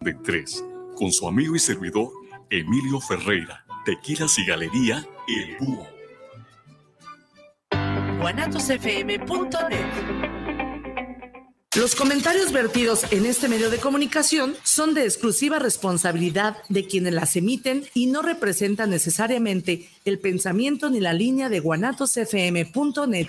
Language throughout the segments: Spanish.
de tres, con su amigo y servidor Emilio Ferreira, Tequilas y Galería El Búho. Los comentarios vertidos en este medio de comunicación son de exclusiva responsabilidad de quienes las emiten y no representan necesariamente el pensamiento ni la línea de guanatosfm.net.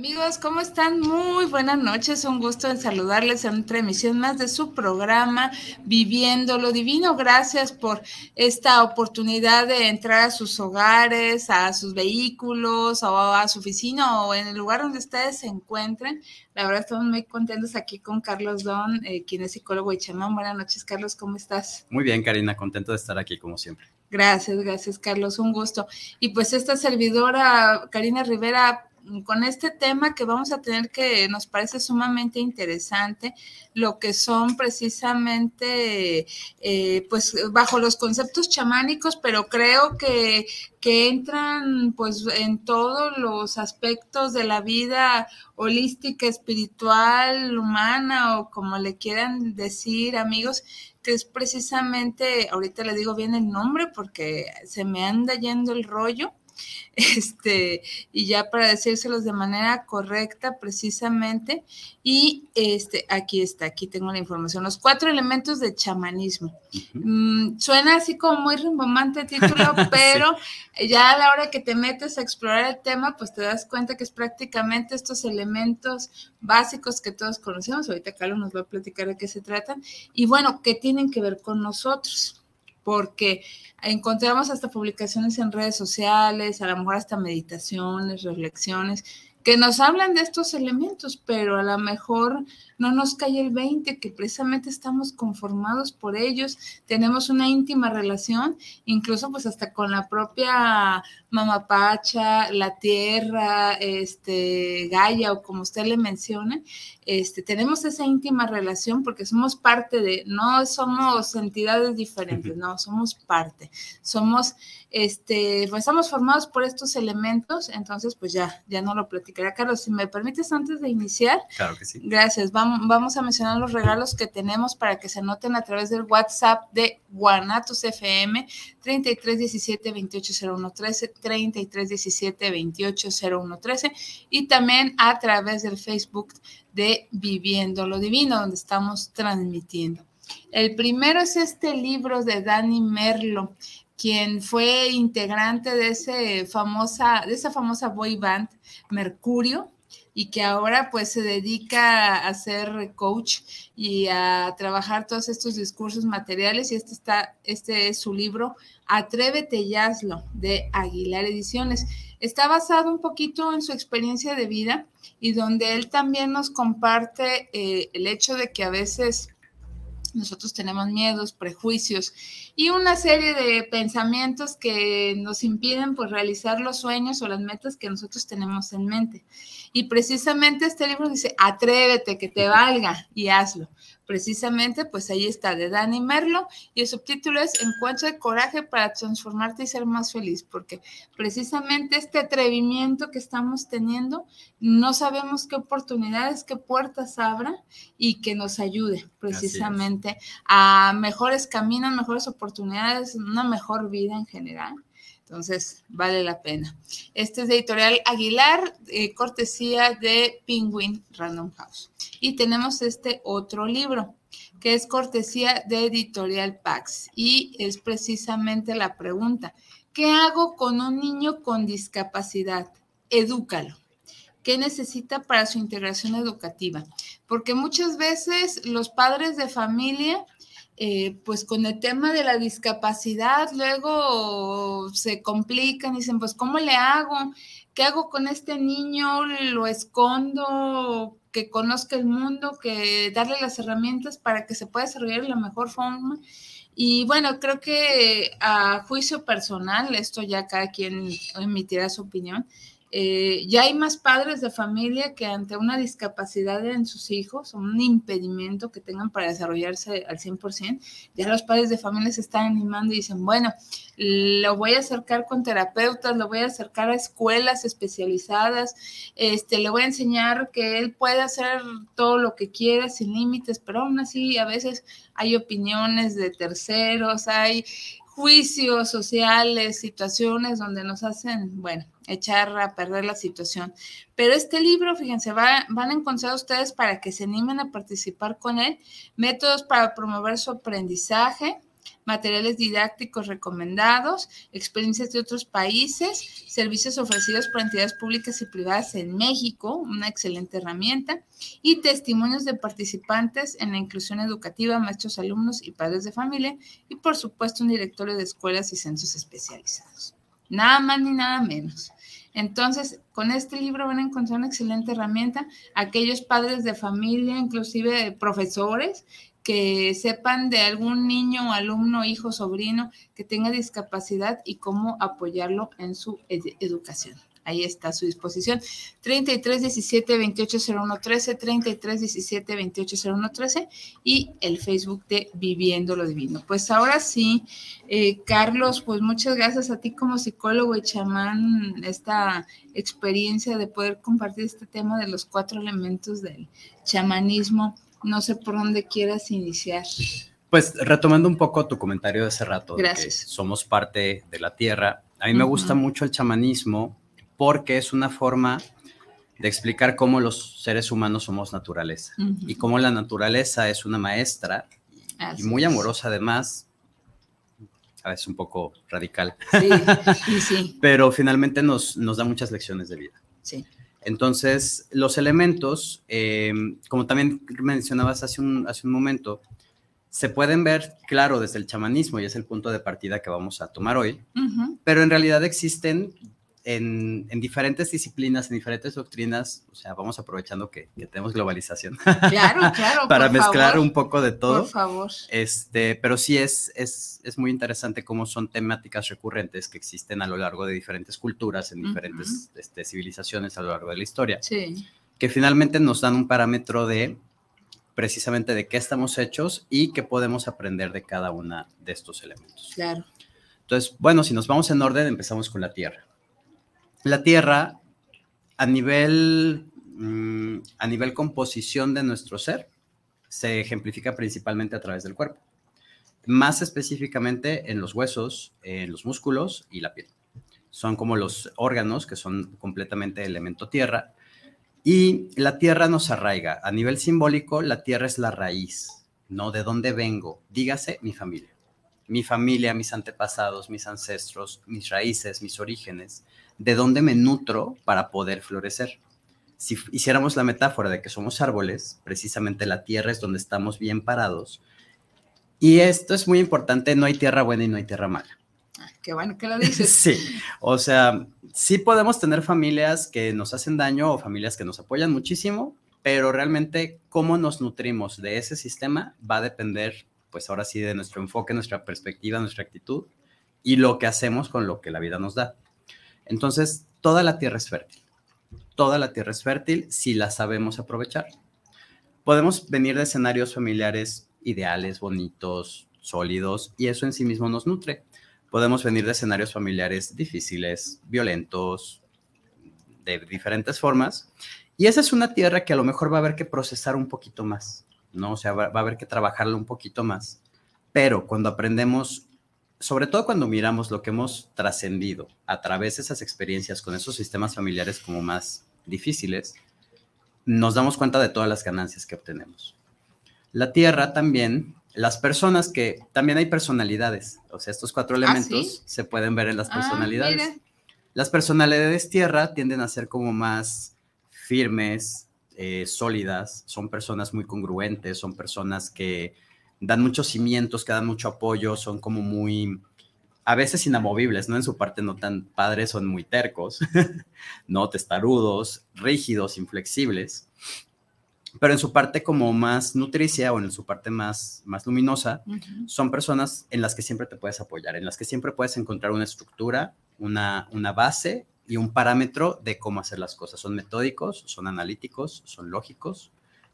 Amigos, ¿cómo están? Muy buenas noches. Un gusto en saludarles en otra emisión más de su programa Viviendo lo Divino. Gracias por esta oportunidad de entrar a sus hogares, a sus vehículos o a su oficina o en el lugar donde ustedes se encuentren. La verdad, estamos muy contentos aquí con Carlos Don, eh, quien es psicólogo y chamán. Buenas noches, Carlos. ¿Cómo estás? Muy bien, Karina. Contento de estar aquí como siempre. Gracias, gracias, Carlos. Un gusto. Y pues esta servidora, Karina Rivera, con este tema que vamos a tener que nos parece sumamente interesante, lo que son precisamente, eh, pues bajo los conceptos chamánicos, pero creo que, que entran pues en todos los aspectos de la vida holística, espiritual, humana o como le quieran decir, amigos, que es precisamente, ahorita le digo bien el nombre porque se me anda yendo el rollo, este, y ya para decírselos de manera correcta, precisamente, y este, aquí está, aquí tengo la información, los cuatro elementos de chamanismo. Mm, suena así como muy rimbombante el título, pero ya a la hora que te metes a explorar el tema, pues te das cuenta que es prácticamente estos elementos básicos que todos conocemos, ahorita Carlos nos va a platicar de qué se tratan, y bueno, ¿qué tienen que ver con nosotros? Porque encontramos hasta publicaciones en redes sociales, a lo mejor hasta meditaciones, reflexiones, que nos hablan de estos elementos, pero a lo mejor no nos cae el 20, que precisamente estamos conformados por ellos, tenemos una íntima relación, incluso pues hasta con la propia mamapacha, la tierra, este, Gaia o como usted le menciona, este, tenemos esa íntima relación porque somos parte de, no somos entidades diferentes, no, somos parte, somos, este, pues estamos formados por estos elementos, entonces pues ya, ya no lo platicaré. Carlos, si me permites antes de iniciar. Claro que sí. Gracias, vamos, vamos a mencionar los regalos que tenemos para que se anoten a través del WhatsApp de Guanatos FM 3317 280113 3317 280113 y también a través del Facebook de Viviendo lo Divino, donde estamos transmitiendo. El primero es este libro de Dani Merlo, quien fue integrante de, ese famosa, de esa famosa boy band Mercurio, y que ahora pues se dedica a ser coach y a trabajar todos estos discursos materiales y este está este es su libro Atrévete y hazlo de Aguilar Ediciones. Está basado un poquito en su experiencia de vida y donde él también nos comparte eh, el hecho de que a veces nosotros tenemos miedos, prejuicios y una serie de pensamientos que nos impiden pues realizar los sueños o las metas que nosotros tenemos en mente. Y precisamente este libro dice, atrévete, que te valga y hazlo. Precisamente, pues ahí está, de Dani Merlo, y el subtítulo es Encuentro de coraje para transformarte y ser más feliz, porque precisamente este atrevimiento que estamos teniendo, no sabemos qué oportunidades, qué puertas abra y que nos ayude precisamente a mejores caminos, mejores oportunidades, una mejor vida en general. Entonces, vale la pena. Este es de editorial Aguilar, eh, cortesía de Penguin Random House. Y tenemos este otro libro, que es cortesía de editorial Pax. Y es precisamente la pregunta, ¿qué hago con un niño con discapacidad? Edúcalo. ¿Qué necesita para su integración educativa? Porque muchas veces los padres de familia eh, pues con el tema de la discapacidad, luego se complican dicen, pues ¿cómo le hago? ¿Qué hago con este niño? ¿Lo escondo? Que conozca el mundo, que darle las herramientas para que se pueda desarrollar de la mejor forma. Y bueno, creo que a juicio personal, esto ya cada quien emitirá su opinión, eh, ya hay más padres de familia que ante una discapacidad en sus hijos, un impedimento que tengan para desarrollarse al 100%, ya los padres de familia se están animando y dicen, bueno, lo voy a acercar con terapeutas, lo voy a acercar a escuelas especializadas, este, le voy a enseñar que él puede hacer todo lo que quiera sin límites, pero aún así a veces hay opiniones de terceros, hay juicios sociales, situaciones donde nos hacen, bueno, echar a perder la situación. Pero este libro, fíjense, van a encontrar ustedes para que se animen a participar con él, métodos para promover su aprendizaje, materiales didácticos recomendados, experiencias de otros países, servicios ofrecidos por entidades públicas y privadas en México, una excelente herramienta, y testimonios de participantes en la inclusión educativa, maestros, alumnos y padres de familia, y por supuesto un directorio de escuelas y centros especializados. Nada más ni nada menos. Entonces, con este libro van a encontrar una excelente herramienta. Aquellos padres de familia, inclusive profesores, que sepan de algún niño, alumno, hijo, sobrino que tenga discapacidad y cómo apoyarlo en su educación. Ahí está a su disposición. 33 17 28 01 13, 33 17 28 01 13 y el Facebook de Viviendo lo Divino. Pues ahora sí, eh, Carlos, pues muchas gracias a ti como psicólogo y chamán, esta experiencia de poder compartir este tema de los cuatro elementos del chamanismo. No sé por dónde quieras iniciar. Pues retomando un poco tu comentario de hace rato, Gracias. somos parte de la tierra. A mí me gusta mucho el chamanismo porque es una forma de explicar cómo los seres humanos somos naturaleza y cómo la naturaleza es una maestra y muy amorosa además, a veces un poco radical, sí, sí. pero finalmente nos, nos da muchas lecciones de vida. Sí. Entonces, los elementos, eh, como también mencionabas hace un, hace un momento, se pueden ver, claro, desde el chamanismo y es el punto de partida que vamos a tomar hoy, pero en realidad existen en, diferentes disciplinas, en diferentes doctrinas, o sea, vamos aprovechando que, tenemos globalización. Claro, claro. para mezclar un poco de todo. Por favor. Este, pero sí es, es, es, muy interesante cómo son temáticas recurrentes que existen a lo largo de diferentes culturas, en diferentes este, civilizaciones a lo largo de la historia. Sí. Que finalmente nos dan un parámetro de precisamente de qué estamos hechos y qué podemos aprender de cada una de estos elementos. Claro. Entonces, bueno, si nos vamos en orden, empezamos con la Tierra la Tierra, a nivel, mm, a nivel composición de nuestro ser, se ejemplifica principalmente a través del cuerpo. Más específicamente en los huesos, en los músculos y la piel. Son como los órganos que son completamente elemento tierra. Y la tierra nos arraiga. A nivel simbólico, la tierra es la raíz, ¿no? De dónde vengo. Dígase mi familia. Mi familia, mis antepasados, mis ancestros, mis raíces, mis orígenes de dónde me nutro para poder florecer. Si hiciéramos la metáfora de que somos árboles, precisamente la tierra es donde estamos bien parados. Y esto es muy importante, no hay tierra buena y no hay tierra mala. qué bueno que lo dices. sí, o sea, sí podemos tener familias que nos hacen daño o familias que nos apoyan muchísimo, pero realmente cómo nos nutrimos de ese sistema va a depender, pues ahora sí, de nuestro enfoque, nuestra perspectiva, nuestra actitud y lo que hacemos con lo que la vida nos da. Entonces, toda la tierra es fértil. Toda la tierra es fértil si la sabemos aprovechar. Podemos venir de escenarios familiares ideales, bonitos, sólidos, y eso en sí mismo nos nutre. Podemos venir de escenarios familiares difíciles, violentos, de diferentes formas, y esa es una tierra que a lo mejor va a haber que procesar un poquito más, ¿no? O sea, va, a haber que trabajarla un poquito más. Pero cuando aprendemos sobre todo cuando miramos lo que hemos trascendido a través de esas experiencias con esos sistemas familiares como más difíciles, nos damos cuenta de todas las ganancias que obtenemos. La tierra también, las personas que, también hay personalidades, o sea, estos cuatro ¿Ah, elementos se pueden ver en las ah, personalidades. las personalidades tierra tienden a ser como más firmes, eh, sólidas, son personas muy congruentes, son personas que dan muchos cimientos, que dan mucho apoyo, son como muy, a veces inamovibles, ¿no? En su parte no tan padres, son muy tercos, ¿no? Testarudos, rígidos, inflexibles. Pero en su parte como más nutricia o en su parte más, más luminosa, son personas en las que siempre te puedes apoyar, en las que siempre puedes encontrar una estructura, una, una base y un parámetro de cómo hacer las cosas. Son metódicos, son analíticos, son lógicos.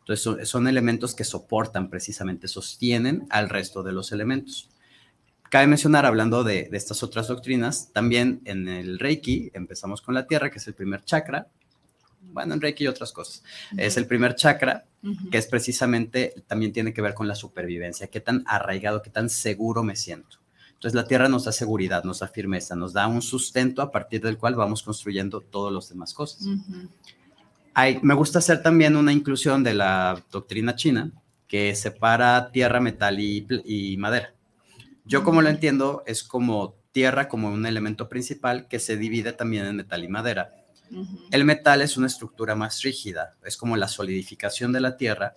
Entonces son, elementos que soportan precisamente, sostienen al resto de los elementos. Cabe mencionar, hablando de, estas otras doctrinas, también en el Reiki empezamos con la tierra, que es el primer chakra. Bueno, en Reiki y otras cosas. Es el primer chakra, que es precisamente, también tiene que ver con la supervivencia, qué tan arraigado, qué tan seguro me siento. Entonces la tierra nos da seguridad, nos da firmeza, nos da un sustento a partir del cual vamos construyendo todas las demás cosas. Me gusta hacer también una inclusión de la doctrina china que separa tierra, metal y, madera. Yo como lo entiendo es como tierra como un elemento principal que se divide también en metal y madera. El metal es una estructura más rígida, es como la solidificación de la tierra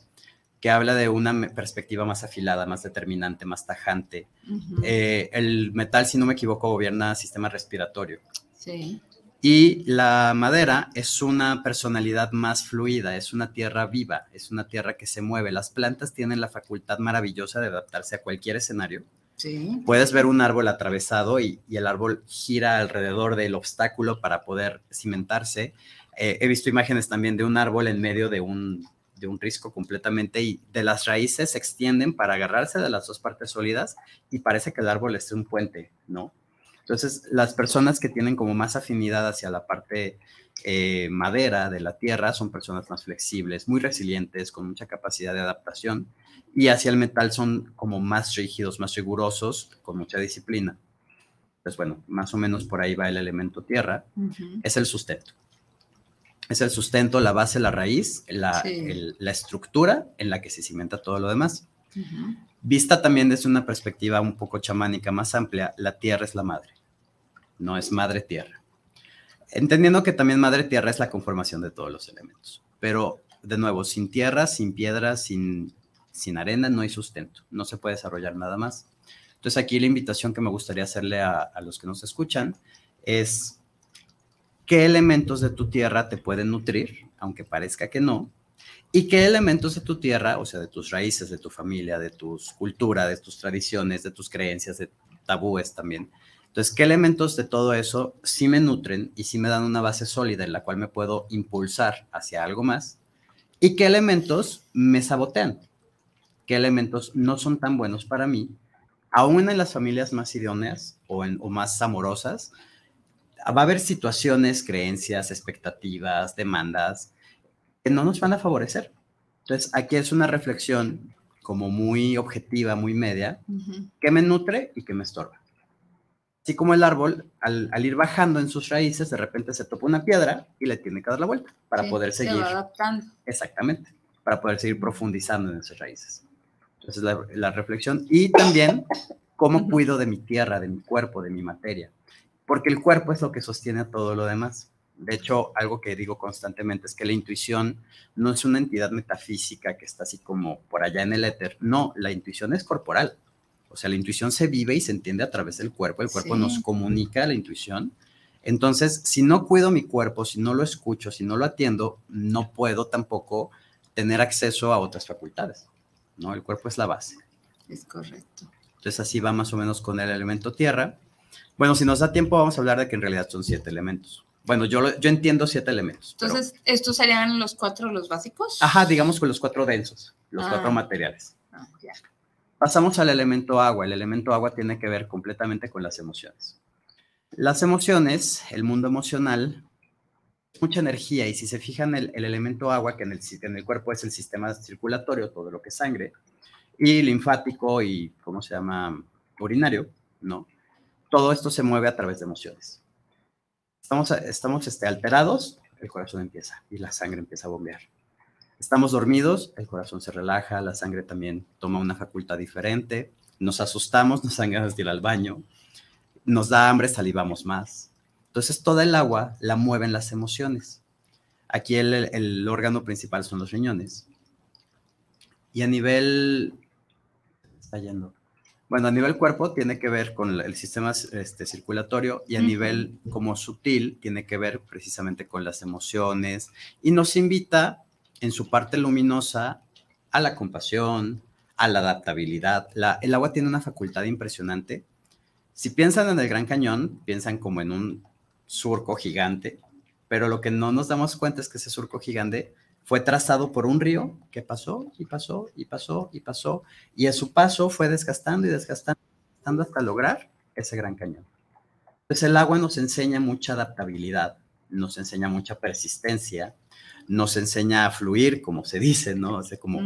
que habla de una perspectiva más afilada, más determinante, más tajante. Eh, el metal, si no me equivoco, gobierna sistema respiratorio. Sí. Y la madera es una personalidad más fluida, es una tierra viva, es una tierra que se mueve. Las plantas tienen la facultad maravillosa de adaptarse a cualquier escenario. Sí. Puedes ver un árbol atravesado y, el árbol gira alrededor del obstáculo para poder cimentarse. Eh, he visto imágenes también de un árbol en medio de un de un risco completamente y de las raíces se extienden para agarrarse de las dos partes sólidas y parece que el árbol es un puente, ¿no? Entonces, las personas que tienen como más afinidad hacia la parte eh, madera de la tierra son personas más flexibles, muy resilientes, con mucha capacidad de adaptación y hacia el metal son como más rígidos, más rigurosos, con mucha disciplina. Pues bueno, más o menos por ahí va el elemento tierra, es el sustento. Es el sustento, la base, la raíz, la, estructura en la que se cimenta todo lo demás. Vista también desde una perspectiva un poco chamánica más amplia, la tierra es la madre, no es madre tierra. Entendiendo que también madre tierra es la conformación de todos los elementos, pero de nuevo, sin tierra, sin piedra, sin, sin arena, no hay sustento, no se puede desarrollar nada más. Entonces aquí la invitación que me gustaría hacerle a, a los que nos escuchan es qué elementos de tu tierra te pueden nutrir, aunque parezca que no, y qué elementos de tu tierra, o sea, de tus raíces, de tu familia, de tus cultura, de tus tradiciones, de tus creencias, de tabúes también. Entonces, ¿qué elementos de todo eso sí me nutren y sí me dan una base sólida en la cual me puedo impulsar hacia algo más? ¿Y qué elementos me sabotean? ¿Qué elementos no son tan buenos para mí? Aún en las familias más idóneas o, en, o más amorosas, va a haber situaciones, creencias, expectativas, demandas que no nos van a favorecer. Entonces, aquí es una reflexión como muy objetiva, muy media, que me nutre y que me estorba. Así como el árbol, al, ir bajando en sus raíces, de repente se topa una piedra y le tiene que dar la vuelta para poder seguir. Se adaptando. Exactamente, para poder seguir profundizando en esas raíces. Entonces, la, la reflexión. Y también, cómo cuido de mi tierra, de mi cuerpo, de mi materia porque el cuerpo es lo que sostiene a todo lo demás. De hecho, algo que digo constantemente es que la intuición no es una entidad metafísica que está así como por allá en el éter. No, la intuición es corporal. O sea, la intuición se vive y se entiende a través del cuerpo. El cuerpo nos comunica la intuición. Entonces, si no cuido mi cuerpo, si no lo escucho, si no lo atiendo, no puedo tampoco tener acceso a otras facultades. ¿no? El cuerpo es la base. Es correcto. Entonces, así va más o menos con el elemento tierra. Bueno, si nos da tiempo, vamos a hablar de que en realidad son siete elementos. Bueno, yo, yo entiendo siete elementos. Entonces, ¿estos serían los cuatro, los básicos? Ajá, digamos con los cuatro densos, los cuatro ah. materiales. Ah, ya. Pasamos al elemento agua. El elemento agua tiene que ver completamente con las emociones. Las emociones, el mundo emocional, mucha energía y si se fijan el, el elemento agua, que en el, en el cuerpo es el sistema circulatorio, todo lo que es sangre, y linfático y, ¿cómo se llama? Urinario, ¿no? todo esto se mueve a través de emociones. Estamos, estamos este, alterados, el corazón empieza y la sangre empieza a bombear. Estamos dormidos, el corazón se relaja, la sangre también toma una facultad diferente. Nos asustamos, nos dan ganas de ir al baño, nos da hambre, salivamos más. Entonces, toda el agua la mueven las emociones. Aquí el, el órgano principal son los riñones. Y a nivel está yendo. Bueno, a nivel cuerpo tiene que ver con el sistema este, circulatorio y a nivel como sutil tiene que ver precisamente con las emociones y nos invita en su parte luminosa a la compasión, a la adaptabilidad. el agua tiene una facultad impresionante. Si piensan en el Gran Cañón, piensan como en un surco gigante, pero lo que no nos damos cuenta es que ese surco gigante fue trazado por un río que pasó y pasó y pasó y pasó, y a su paso fue desgastando y desgastando hasta lograr ese gran cañón. Entonces el agua nos enseña mucha adaptabilidad, nos enseña mucha persistencia, nos enseña a fluir, como se dice, ¿no? O como...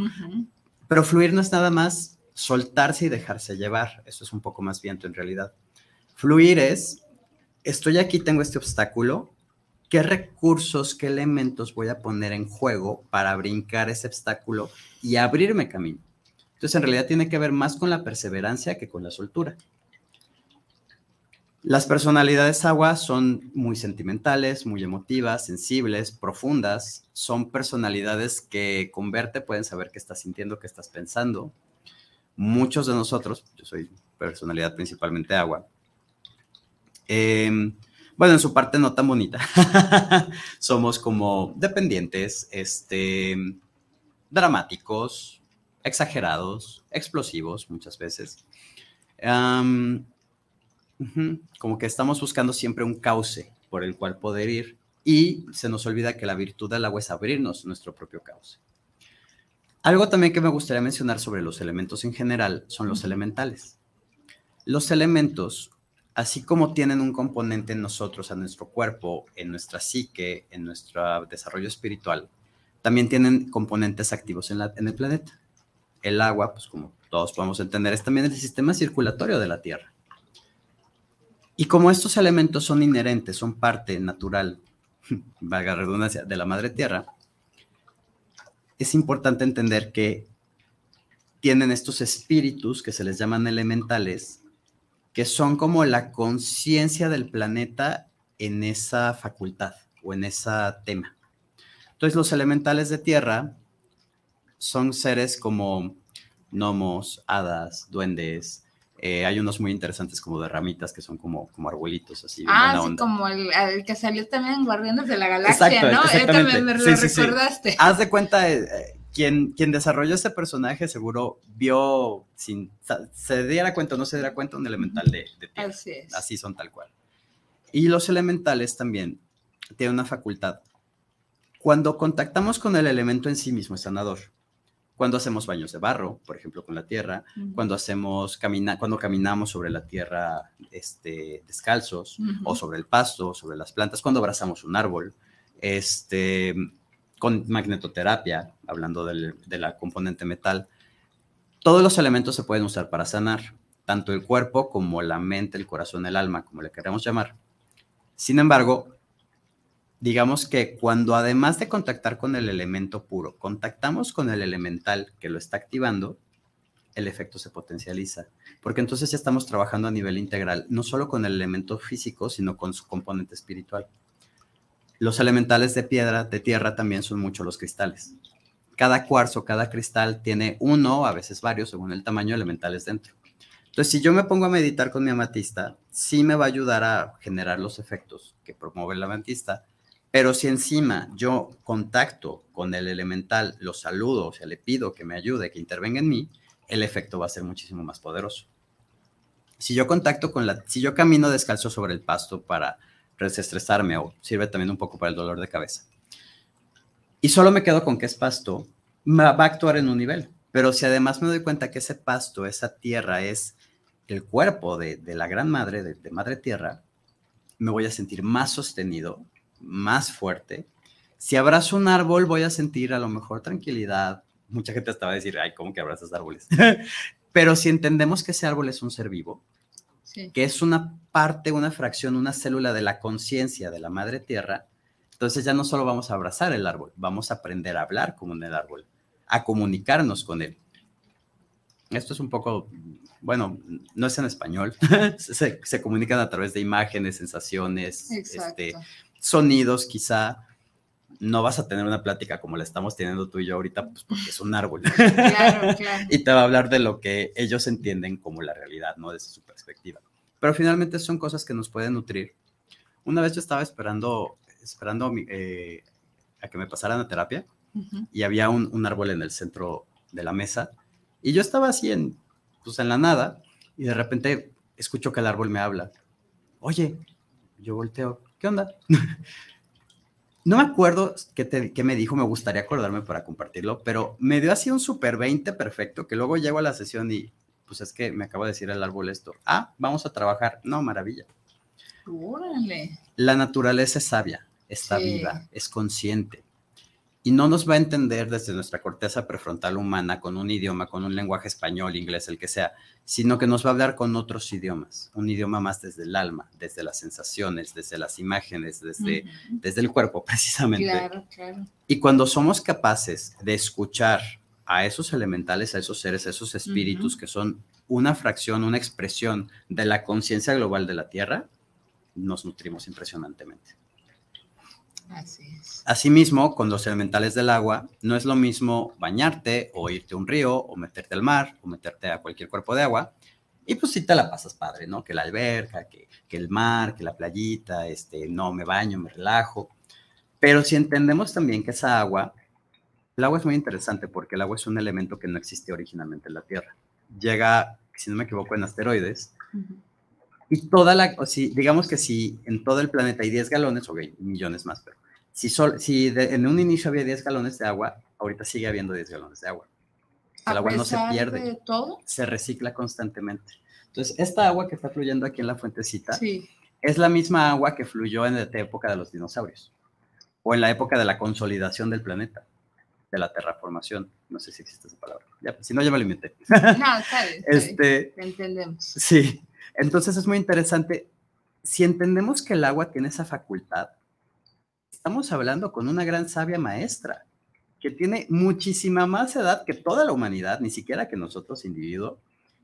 Pero fluir no es nada más soltarse y dejarse llevar, eso es un poco más viento en realidad. Fluir es, estoy aquí, tengo este obstáculo, qué recursos, qué elementos voy a poner en juego para brincar ese obstáculo y abrirme camino. Entonces, en realidad tiene que ver más con la perseverancia que con la soltura. Las personalidades agua son muy sentimentales, muy emotivas, sensibles, profundas. Son personalidades que con verte pueden saber qué estás sintiendo, qué estás pensando. Muchos de nosotros, yo soy personalidad principalmente agua, eh, bueno, en su parte no tan bonita. Somos como dependientes, este, dramáticos, exagerados, explosivos muchas veces. Como que estamos buscando siempre un cauce por el cual poder ir y se nos olvida que la virtud del agua es abrirnos nuestro propio cauce. Algo también que me gustaría mencionar sobre los elementos en general son los elementales. Los elementos así como tienen un componente en nosotros, en nuestro cuerpo, en nuestra psique, en nuestro desarrollo espiritual, también tienen componentes activos en, el planeta. El agua, pues como todos podemos entender, es también el sistema circulatorio de la Tierra. Y como estos elementos son inherentes, son parte natural, valga redundancia, de la Madre Tierra, es importante entender que tienen estos espíritus que se les llaman elementales, que son como la conciencia del planeta en esa facultad o en ese tema. Entonces los elementales de tierra son seres como gnomos, hadas, duendes. Eh, hay unos muy interesantes como de ramitas que son como, como arbolitos así. Ah, sí, como el, que salió también en Guardianes de la Galaxia, ¿no? también me lo recordaste. Haz de cuenta, eh, quien, desarrolló ese personaje seguro vio, sin, se diera cuenta o no se diera cuenta, un elemental de, de tierra. Así es. Así son tal cual. Y los elementales también tienen una facultad. Cuando contactamos con el elemento en sí mismo, sanador. Cuando hacemos baños de barro, por ejemplo, con la tierra, cuando hacemos camina, cuando caminamos sobre la tierra este, descalzos, o sobre el pasto, sobre las plantas, cuando abrazamos un árbol, este, con magnetoterapia, hablando de la componente metal, todos los elementos se pueden usar para sanar, tanto el cuerpo como la mente, el corazón, el alma, como le queremos llamar. Sin embargo, digamos que cuando además de contactar con el elemento puro, contactamos con el elemental que lo está activando, el efecto se potencializa, porque entonces ya estamos trabajando a nivel integral, no solo con el elemento físico, sino con su componente espiritual. Los elementales de piedra, de tierra, también son mucho los cristales. Cada cuarzo, cada cristal tiene uno, a veces varios, según el tamaño, elementales dentro. Entonces, si yo me pongo a meditar con mi amatista, sí me va a ayudar a generar los efectos que promueve el amatista, pero si encima yo contacto con el elemental, lo saludo, o sea, le pido que me ayude, que intervenga en mí, el efecto va a ser muchísimo más poderoso. Si yo contacto con la, si yo camino descalzo sobre el pasto para desestresarme o sirve también un poco para el dolor de cabeza. Y solo me quedo con que es pasto, va a actuar en un nivel. Pero si además me doy cuenta que ese pasto, esa tierra es el cuerpo de, la gran madre, de, madre tierra, me voy a sentir más sostenido, más fuerte. Si abrazo un árbol, voy a sentir a lo mejor tranquilidad. Mucha gente hasta va a decir, ay, ¿cómo que abrazas árboles? Pero si entendemos que ese árbol es un ser vivo, que es una parte, una fracción, una célula de la conciencia de la madre tierra, entonces ya no solo vamos a abrazar el árbol, vamos a aprender a hablar como en el árbol, a comunicarnos con él. Esto es un poco, bueno, no es en español, se, comunican a través de imágenes, sensaciones, este, sonidos quizá. no vas a tener una plática como la estamos teniendo tú y yo ahorita, pues porque es un árbol. Claro, claro. y te va a hablar de lo que ellos entienden como la realidad, ¿no? Desde su perspectiva. Pero finalmente son cosas que nos pueden nutrir. Una vez yo estaba esperando, esperando eh, a que me pasaran a terapia y había un, un árbol en el centro de la mesa y yo estaba así en, pues en la nada y de repente escucho que el árbol me habla. Oye, yo volteo, ¿qué onda? No me acuerdo qué, te- qué me dijo, me gustaría acordarme para compartirlo, pero me dio así un super 20 perfecto, que luego llego a la sesión y pues es que me acaba de decir el árbol esto. Ah, vamos a trabajar. No, maravilla. Órale. La naturaleza es sabia, está Sí. viva, es consciente. Y no nos va a entender desde nuestra corteza prefrontal humana con un idioma, con un lenguaje español, inglés, el que sea, sino que nos va a hablar con otros idiomas, un idioma más desde el alma, desde las sensaciones, desde las imágenes, desde, desde el cuerpo, precisamente. Claro, claro. Y cuando somos capaces de escuchar a esos elementales, a esos seres, a esos espíritus que son una fracción, una expresión de la conciencia global de la Tierra, nos nutrimos impresionantemente. Así es. Asimismo, con los elementales del agua, no es lo mismo bañarte o irte a un río o meterte al mar o meterte a cualquier cuerpo de agua. Y pues sí te la pasas padre, ¿no? Que la alberca, que, que el mar, que la playita, este, no, me baño, me relajo. Pero si entendemos también que esa agua, el agua es muy interesante porque el agua es un elemento que no existe originalmente en la Tierra. Llega, si no me equivoco, en asteroides. Y toda la, o si, digamos que si en todo el planeta hay 10 galones, o hay millones más, pero si, sol, si de- en un inicio había 10 galones de agua, ahorita sigue habiendo 10 galones de agua. El A agua no se pierde, de todo, se recicla constantemente. Entonces, esta agua que está fluyendo aquí en la fuentecita sí. es la misma agua que fluyó en la época de los dinosaurios o en la época de la consolidación del planeta, de la terraformación. No sé si existe esa palabra. Ya, si no, ya me lo inventé. No, bien. Este, Te entendemos. Sí, entonces es muy interesante. Si entendemos que el agua tiene esa facultad, estamos hablando con una gran sabia maestra que tiene muchísima más edad que toda la humanidad, ni siquiera que nosotros individuo,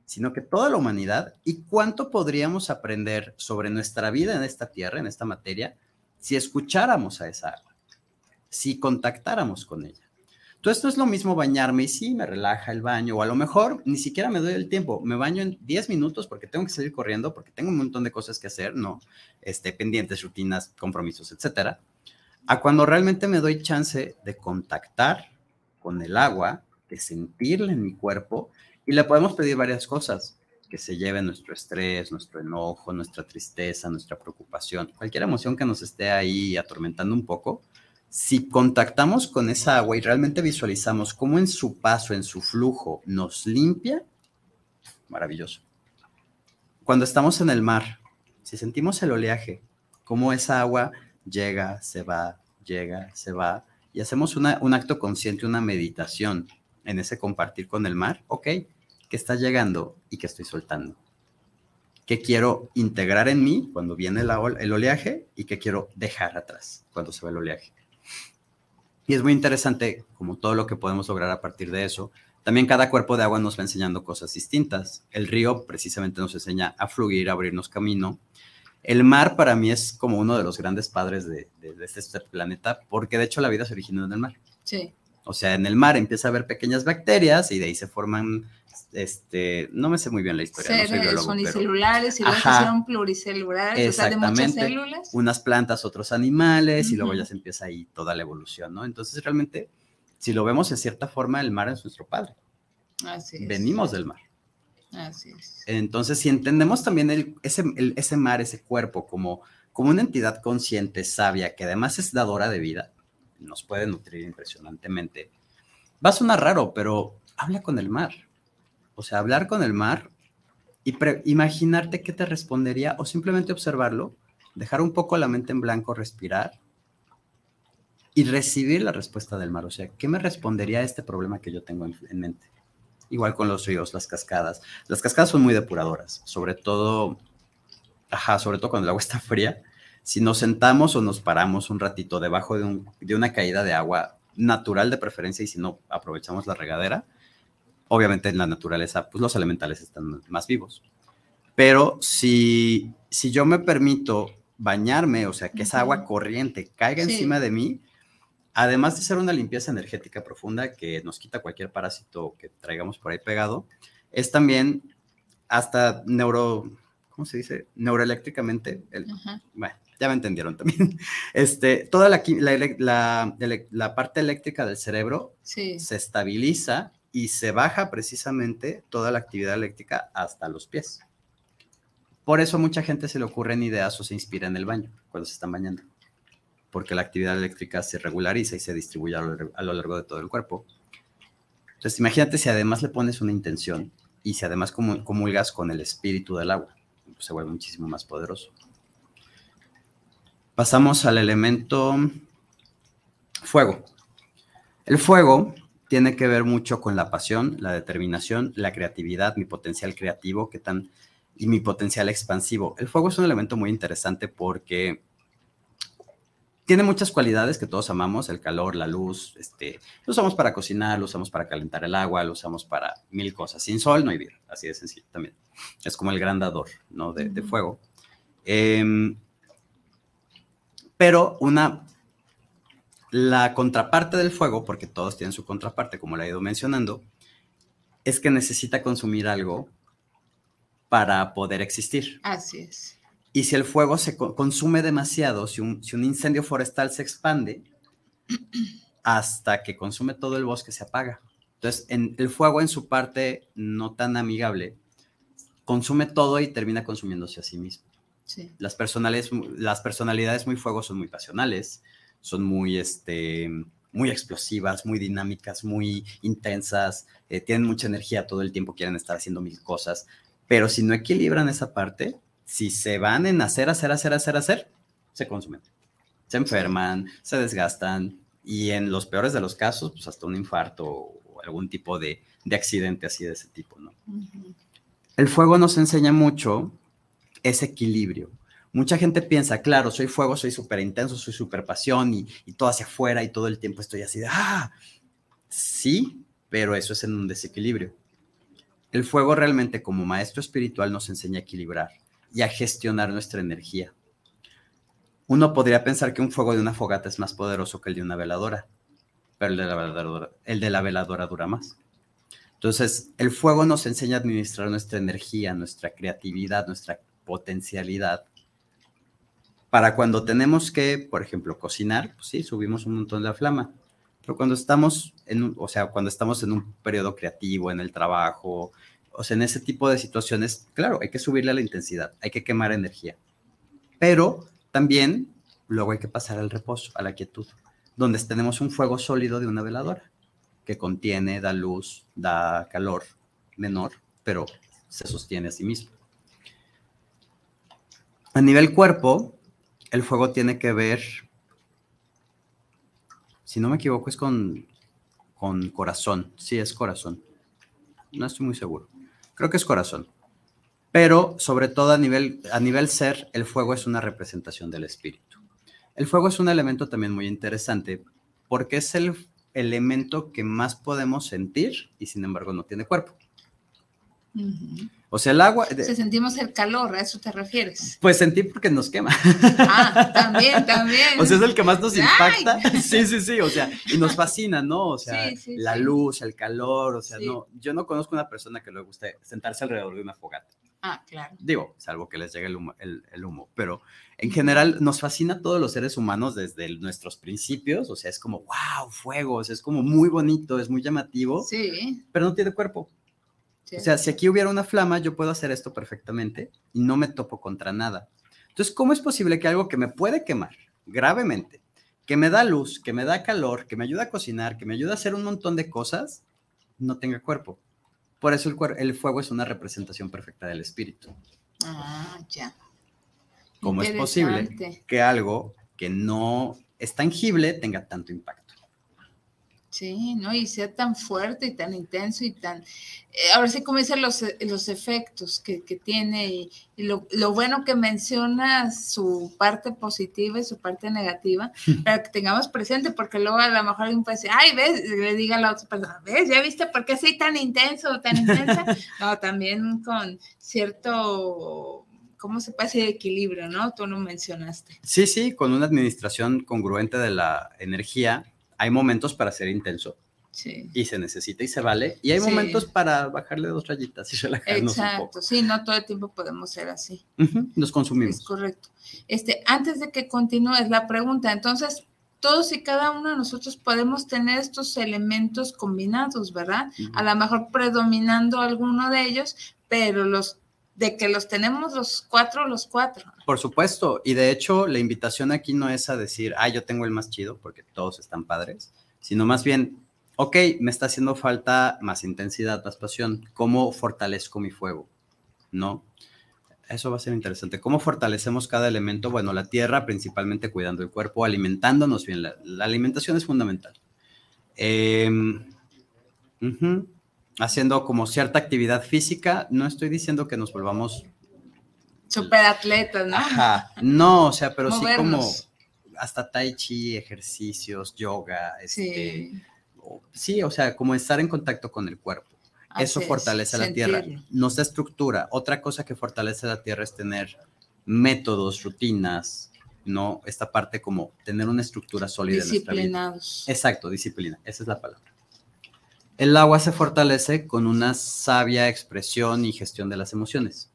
sino que toda la humanidad. ¿Y cuánto podríamos aprender sobre nuestra vida en esta tierra, en esta materia, si escucháramos a esa agua, si contactáramos con ella? Entonces, esto es lo mismo bañarme y sí, me relaja el baño, o a lo mejor ni siquiera me doy el tiempo, me baño en 10 minutos porque tengo que salir corriendo, porque tengo un montón de cosas que hacer, ¿no? Este, pendientes, rutinas, compromisos, etcétera. A cuando realmente me doy chance de contactar con el agua, de sentirla en mi cuerpo, y le podemos pedir varias cosas, que se lleve nuestro estrés, nuestro enojo, nuestra tristeza, nuestra preocupación, cualquier emoción que nos esté ahí atormentando un poco, si contactamos con esa agua y realmente visualizamos cómo en su paso, en su flujo, nos limpia, maravilloso. Cuando estamos en el mar, si sentimos el oleaje, cómo esa agua llega, se va, llega, se va, y hacemos un acto consciente, una meditación en ese compartir con el mar, ok, que está llegando y que estoy soltando. ¿Qué quiero integrar en mí cuando viene el oleaje y qué quiero dejar atrás cuando se va el oleaje? Y es muy interesante, como todo lo que podemos lograr a partir de eso. También cada cuerpo de agua nos va enseñando cosas distintas. El río precisamente nos enseña a fluir, a abrirnos camino. El mar para mí es como uno de los grandes padres de, de- de este planeta, porque de hecho la vida se originó en el mar. Sí. O sea, en el mar empieza a haber pequeñas bacterias y de ahí se forman, este, no me sé muy bien la historia, no soy Seres biólogo, pero unicelulares y luego se Ajá. hicieron pluricelulares, o sea, de muchas células. unas plantas, otros animales, y luego ya se empieza ahí toda la evolución, ¿no? Entonces, realmente, si lo vemos de cierta forma, el mar es nuestro padre. Así es. Venimos del mar. Así es. Entonces, si entendemos también el- ese, el- ese mar, ese cuerpo, como, como una entidad consciente, sabia, que además es dadora de vida, nos puede nutrir impresionantemente. Va a sonar raro, pero habla con el mar. O sea, hablar con el mar y imaginarte qué te respondería o simplemente observarlo, dejar un poco la mente en blanco, respirar y recibir la respuesta del mar. O sea, ¿qué me respondería a este problema que yo tengo en, en mente? Igual con los ríos, las cascadas. Las cascadas son muy depuradoras, sobre todo, ajá, sobre todo cuando el agua está fría. Si nos sentamos o nos paramos un ratito debajo de, un- de una caída de agua natural de preferencia y si no aprovechamos la regadera, obviamente en la naturaleza, pues los elementales están más vivos. Pero si, si yo me permito bañarme, o sea, que esa agua corriente caiga Sí. encima de mí, además de ser una limpieza energética profunda que nos quita cualquier parásito que traigamos por ahí pegado, es también hasta neuro, ¿cómo se dice? Neuroeléctricamente. bueno, ya me entendieron también. Este, toda la, la, parte eléctrica del cerebro se estabiliza y se baja precisamente toda la actividad eléctrica hasta los pies. Por eso a mucha gente se le ocurren ideas o se inspira en el baño cuando se están bañando, porque la actividad eléctrica se regulariza y se distribuye a lo, largo de todo el cuerpo. Entonces imagínate si además le pones una intención y si además comulgas con el espíritu del agua, pues se vuelve muchísimo más poderoso. Pasamos al elemento fuego. El fuego tiene que ver mucho con la pasión, la determinación, la creatividad, mi potencial creativo, qué tan y mi potencial expansivo. El fuego es un elemento muy interesante porque tiene muchas cualidades que todos amamos, el calor, la luz, este, lo usamos para cocinar, lo usamos para calentar el agua, lo usamos para mil cosas. Sin sol no hay vida, así de sencillo también. Es como el gran dador, ¿no? De, fuego. Em, pero una, la contraparte del fuego, porque todos tienen su contraparte, como la he ido mencionando, es que necesita consumir algo para poder existir. Así es. Y si el fuego se consume demasiado, si un, si un incendio forestal se expande, hasta que consume todo el bosque se apaga. Entonces, en, el fuego en su parte no tan amigable consume todo y termina consumiéndose a sí mismo. Sí. Las, personales, las personalidades muy fuego son muy pasionales, son muy, este, muy explosivas, muy dinámicas, muy intensas, eh, tienen mucha energía todo el tiempo, quieren estar haciendo mil cosas, pero si no equilibran esa parte, si se van en hacer, hacer, hacer, hacer, hacer, se consumen. Se enferman, se desgastan y en los peores de los casos, pues hasta un infarto o algún tipo de, accidente así de ese tipo, ¿no? El fuego nos enseña mucho ese equilibrio. Mucha gente piensa, claro, soy fuego, soy súper intenso, soy súper pasión y, todo hacia afuera y todo el tiempo estoy así de, ah, sí, pero eso es en un desequilibrio. El fuego realmente como maestro espiritual nos enseña a equilibrar y a gestionar nuestra energía. Uno podría pensar que un fuego de una fogata es más poderoso que el de una veladora, pero el de la veladora, el de la veladora dura más. Entonces, el fuego nos enseña a administrar nuestra energía, nuestra creatividad, nuestra potencialidad. Para cuando tenemos que, por ejemplo, cocinar, pues sí, subimos un montón la flama. Pero cuando estamos en, o sea, cuando estamos en un periodo creativo, en el trabajo, o sea, en ese tipo de situaciones, claro, hay que subirle la intensidad, hay que quemar energía. Pero también luego hay que pasar al reposo, a la quietud, donde tenemos un fuego sólido de una veladora que contiene, da luz, da calor menor, pero se sostiene a sí mismo. A nivel cuerpo, el fuego tiene que ver si no me equivoco, es con, con corazón. Sí, es corazón. No estoy muy seguro. Creo que es corazón. Pero sobre todo a nivel, a nivel ser, el fuego es una representación del espíritu. El fuego es un elemento también muy interesante porque es el elemento que más podemos sentir y sin embargo no tiene cuerpo. O sea, el agua. Si sentimos el calor, ¿a eso te refieres? Pues sentir porque nos quema. Ah, también, también. O sea, es el que más nos impacta. Sí, sí, sí. O sea, y nos fascina, ¿no? O sea, la luz, el calor. O sea, no. Yo no conozco una persona que le guste sentarse alrededor de una fogata. Ah, claro. Digo, salvo que les llegue el humo, el, humo, pero en general nos fascina a todos los seres humanos desde nuestros principios, o sea, es como, wow, fuegos, es como muy bonito, es muy llamativo, sí. pero no tiene cuerpo. O sea, si aquí hubiera una flama, yo puedo hacer esto perfectamente y no me topo contra nada. Entonces, ¿cómo es posible que algo que me puede quemar gravemente, que me da luz, que me da calor, que me ayuda a cocinar, que me ayuda a hacer un montón de cosas, no tenga cuerpo? Por eso el, el fuego es una representación perfecta del espíritu. Ah, ya. ¿Cómo es posible que algo que no es tangible tenga tanto impacto? Sí, ¿no? Y sea tan fuerte y tan intenso y tan... Eh, ahora sí comienzan los, eh, los efectos que, tiene y, lo, bueno que menciona su parte positiva y su parte negativa, para que tengamos presente, porque luego a lo mejor alguien puede decir, ay, ves, le diga a la otra persona, ves, ya viste por qué soy tan intenso o tan intensa. no, también con cierto ¿cómo se puede hacer equilibrio, no? Tú lo mencionaste. Sí, sí, con una administración congruente de la energía hay momentos para ser intenso. Sí. Y se necesita y se vale. Y hay Sí. momentos para bajarle dos rayitas y relajarnos un poco. sí, no todo el tiempo podemos ser así. Ujú, Nos Es consumimos. correcto. Este, antes de que continúes la pregunta, entonces, todos y cada uno de nosotros podemos tener estos elementos combinados, ¿verdad? A lo mejor predominando alguno de ellos, pero los de que los tenemos los cuatro, los cuatro. Por supuesto. Y de hecho, la invitación aquí no es a decir, ah, yo tengo el más chido, porque todos están padres, sino más bien, ok, me está haciendo falta más intensidad, más pasión. ¿Cómo fortalezco mi fuego? ¿No? Eso va a ser interesante. ¿Cómo fortalecemos cada elemento? Bueno, la tierra, principalmente cuidando el cuerpo, alimentándonos bien. La, alimentación es fundamental. Ujú. Haciendo como cierta actividad física. No estoy diciendo que nos volvamos Super atletas, ¿no? Ajá, no, o sea, pero sí como hasta tai chi, ejercicios, yoga, este, Sí. o- sí, o sea, como estar en contacto con el cuerpo. Eso así es, fortalece a la tierra, nos da estructura. Otra cosa que fortalece la tierra es tener métodos, rutinas, ¿no? Esta parte como tener una estructura sólida en nuestra vida. Disciplinados. Exacto, disciplina, esa es la palabra. El agua se fortalece con una sabia expresión y gestión de las emociones.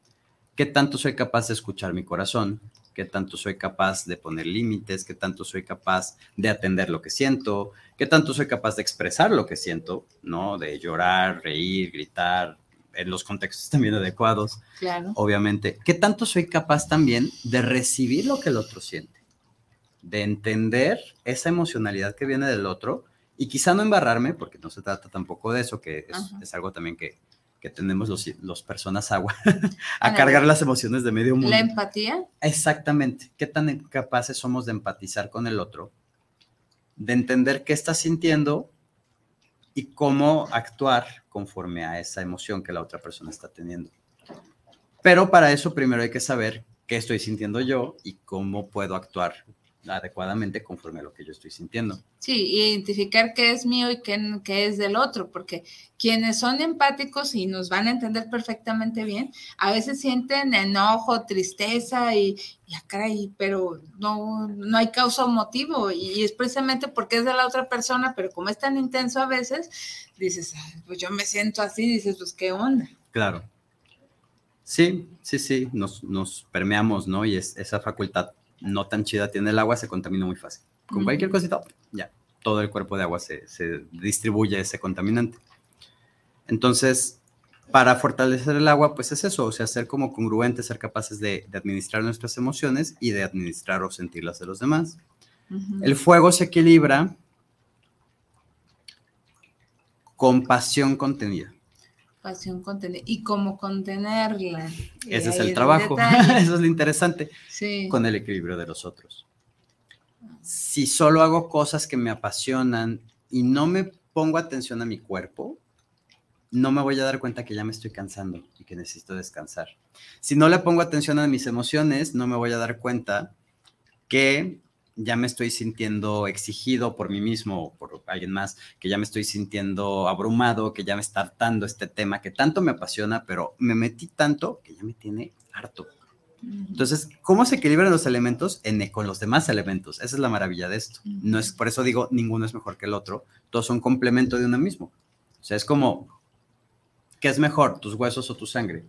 ¿Qué tanto soy capaz de escuchar mi corazón? ¿Qué tanto soy capaz de poner límites? ¿Qué tanto soy capaz de atender lo que siento? ¿Qué tanto soy capaz de expresar lo que siento? ¿No? De llorar, reír, gritar, en los contextos también adecuados, Claro. obviamente. ¿Qué tanto soy capaz también de recibir lo que el otro siente? De entender esa emocionalidad que viene del otro y quizá no embarrarme, porque no se trata tampoco de eso, que es, algo también que, que tenemos los, los personas agua, a cargar las emociones de medio mundo. La empatía. Exactamente. ¿Qué tan capaces somos de empatizar con el otro? De entender qué está sintiendo y cómo actuar conforme a esa emoción que la otra persona está teniendo. Pero para eso primero hay que saber qué estoy sintiendo yo y cómo puedo actuar adecuadamente conforme a lo que yo estoy sintiendo. Sí, identificar qué es mío y qué, qué es del otro, porque quienes son empáticos y nos van a entender perfectamente bien, a veces sienten enojo, tristeza y, y ah, caray, pero no, no hay causa o motivo, y es precisamente porque es de la otra persona, pero como es tan intenso a veces, dices, "Ay, pues yo me siento así, dices, pues qué onda. Claro. Sí, sí, sí, nos, nos permeamos, ¿no? Y es, esa facultad no tan chida tiene el agua, se contamina muy fácil. Con cualquier cosita, ya, todo el cuerpo de agua se, se distribuye ese contaminante. Entonces, para fortalecer el agua, pues es eso, o sea, ser como congruentes, ser capaces de, de administrar nuestras emociones y de administrar o sentirlas de los demás. El fuego se equilibra con pasión contenida. Pasión contener y cómo contenerla. Ese es el trabajo. Eso es lo interesante. Sí. con el equilibrio de los otros. Si solo hago cosas que me apasionan y no me pongo atención a mi cuerpo, no me voy a dar cuenta que ya me estoy cansando y que necesito descansar. Si no le pongo atención a mis emociones, no me voy a dar cuenta que ya me estoy sintiendo exigido por mí mismo o por alguien más, que ya me estoy sintiendo abrumado, que ya me está hartando este tema que tanto me apasiona, pero me metí tanto que ya me tiene harto. Entonces, ¿cómo se equilibran los elementos en, con los demás elementos? Esa es la maravilla de esto. No es, por eso digo, ninguno es mejor que el otro. Todos son complemento de uno mismo. O sea, es como, ¿qué es mejor, tus huesos o tu sangre?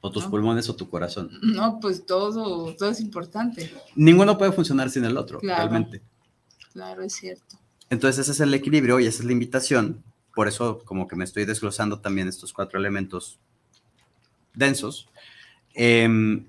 ¿O tus No. pulmones o tu corazón? No, pues todo, todo es importante. Ninguno puede funcionar sin el otro, Claro. realmente. Claro, es cierto. Entonces, ese es el equilibrio y esa es la invitación. Por eso, como que me estoy desglosando también estos cuatro elementos densos. Em,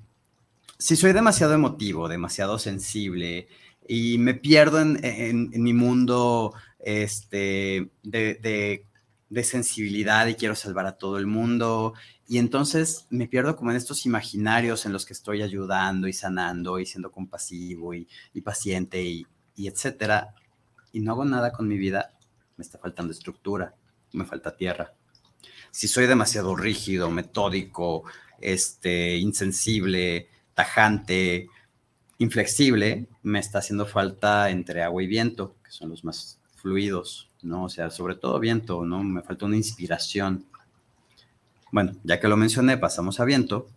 si soy demasiado emotivo, demasiado sensible y me pierdo en, en- en mi mundo este, de, de- de sensibilidad y quiero salvar a todo el mundo, y entonces me pierdo como en estos imaginarios en los que estoy ayudando y sanando y siendo compasivo y, paciente y, y etcétera, y no hago nada con mi vida, me está faltando estructura, me falta tierra. Si soy demasiado rígido, metódico, este, insensible, tajante, inflexible, me está haciendo falta entre agua y viento, que son los más fluidos, ¿no? O sea, sobre todo viento, ¿no? Me falta una inspiración. Bueno, ya que lo mencioné, pasamos a viento.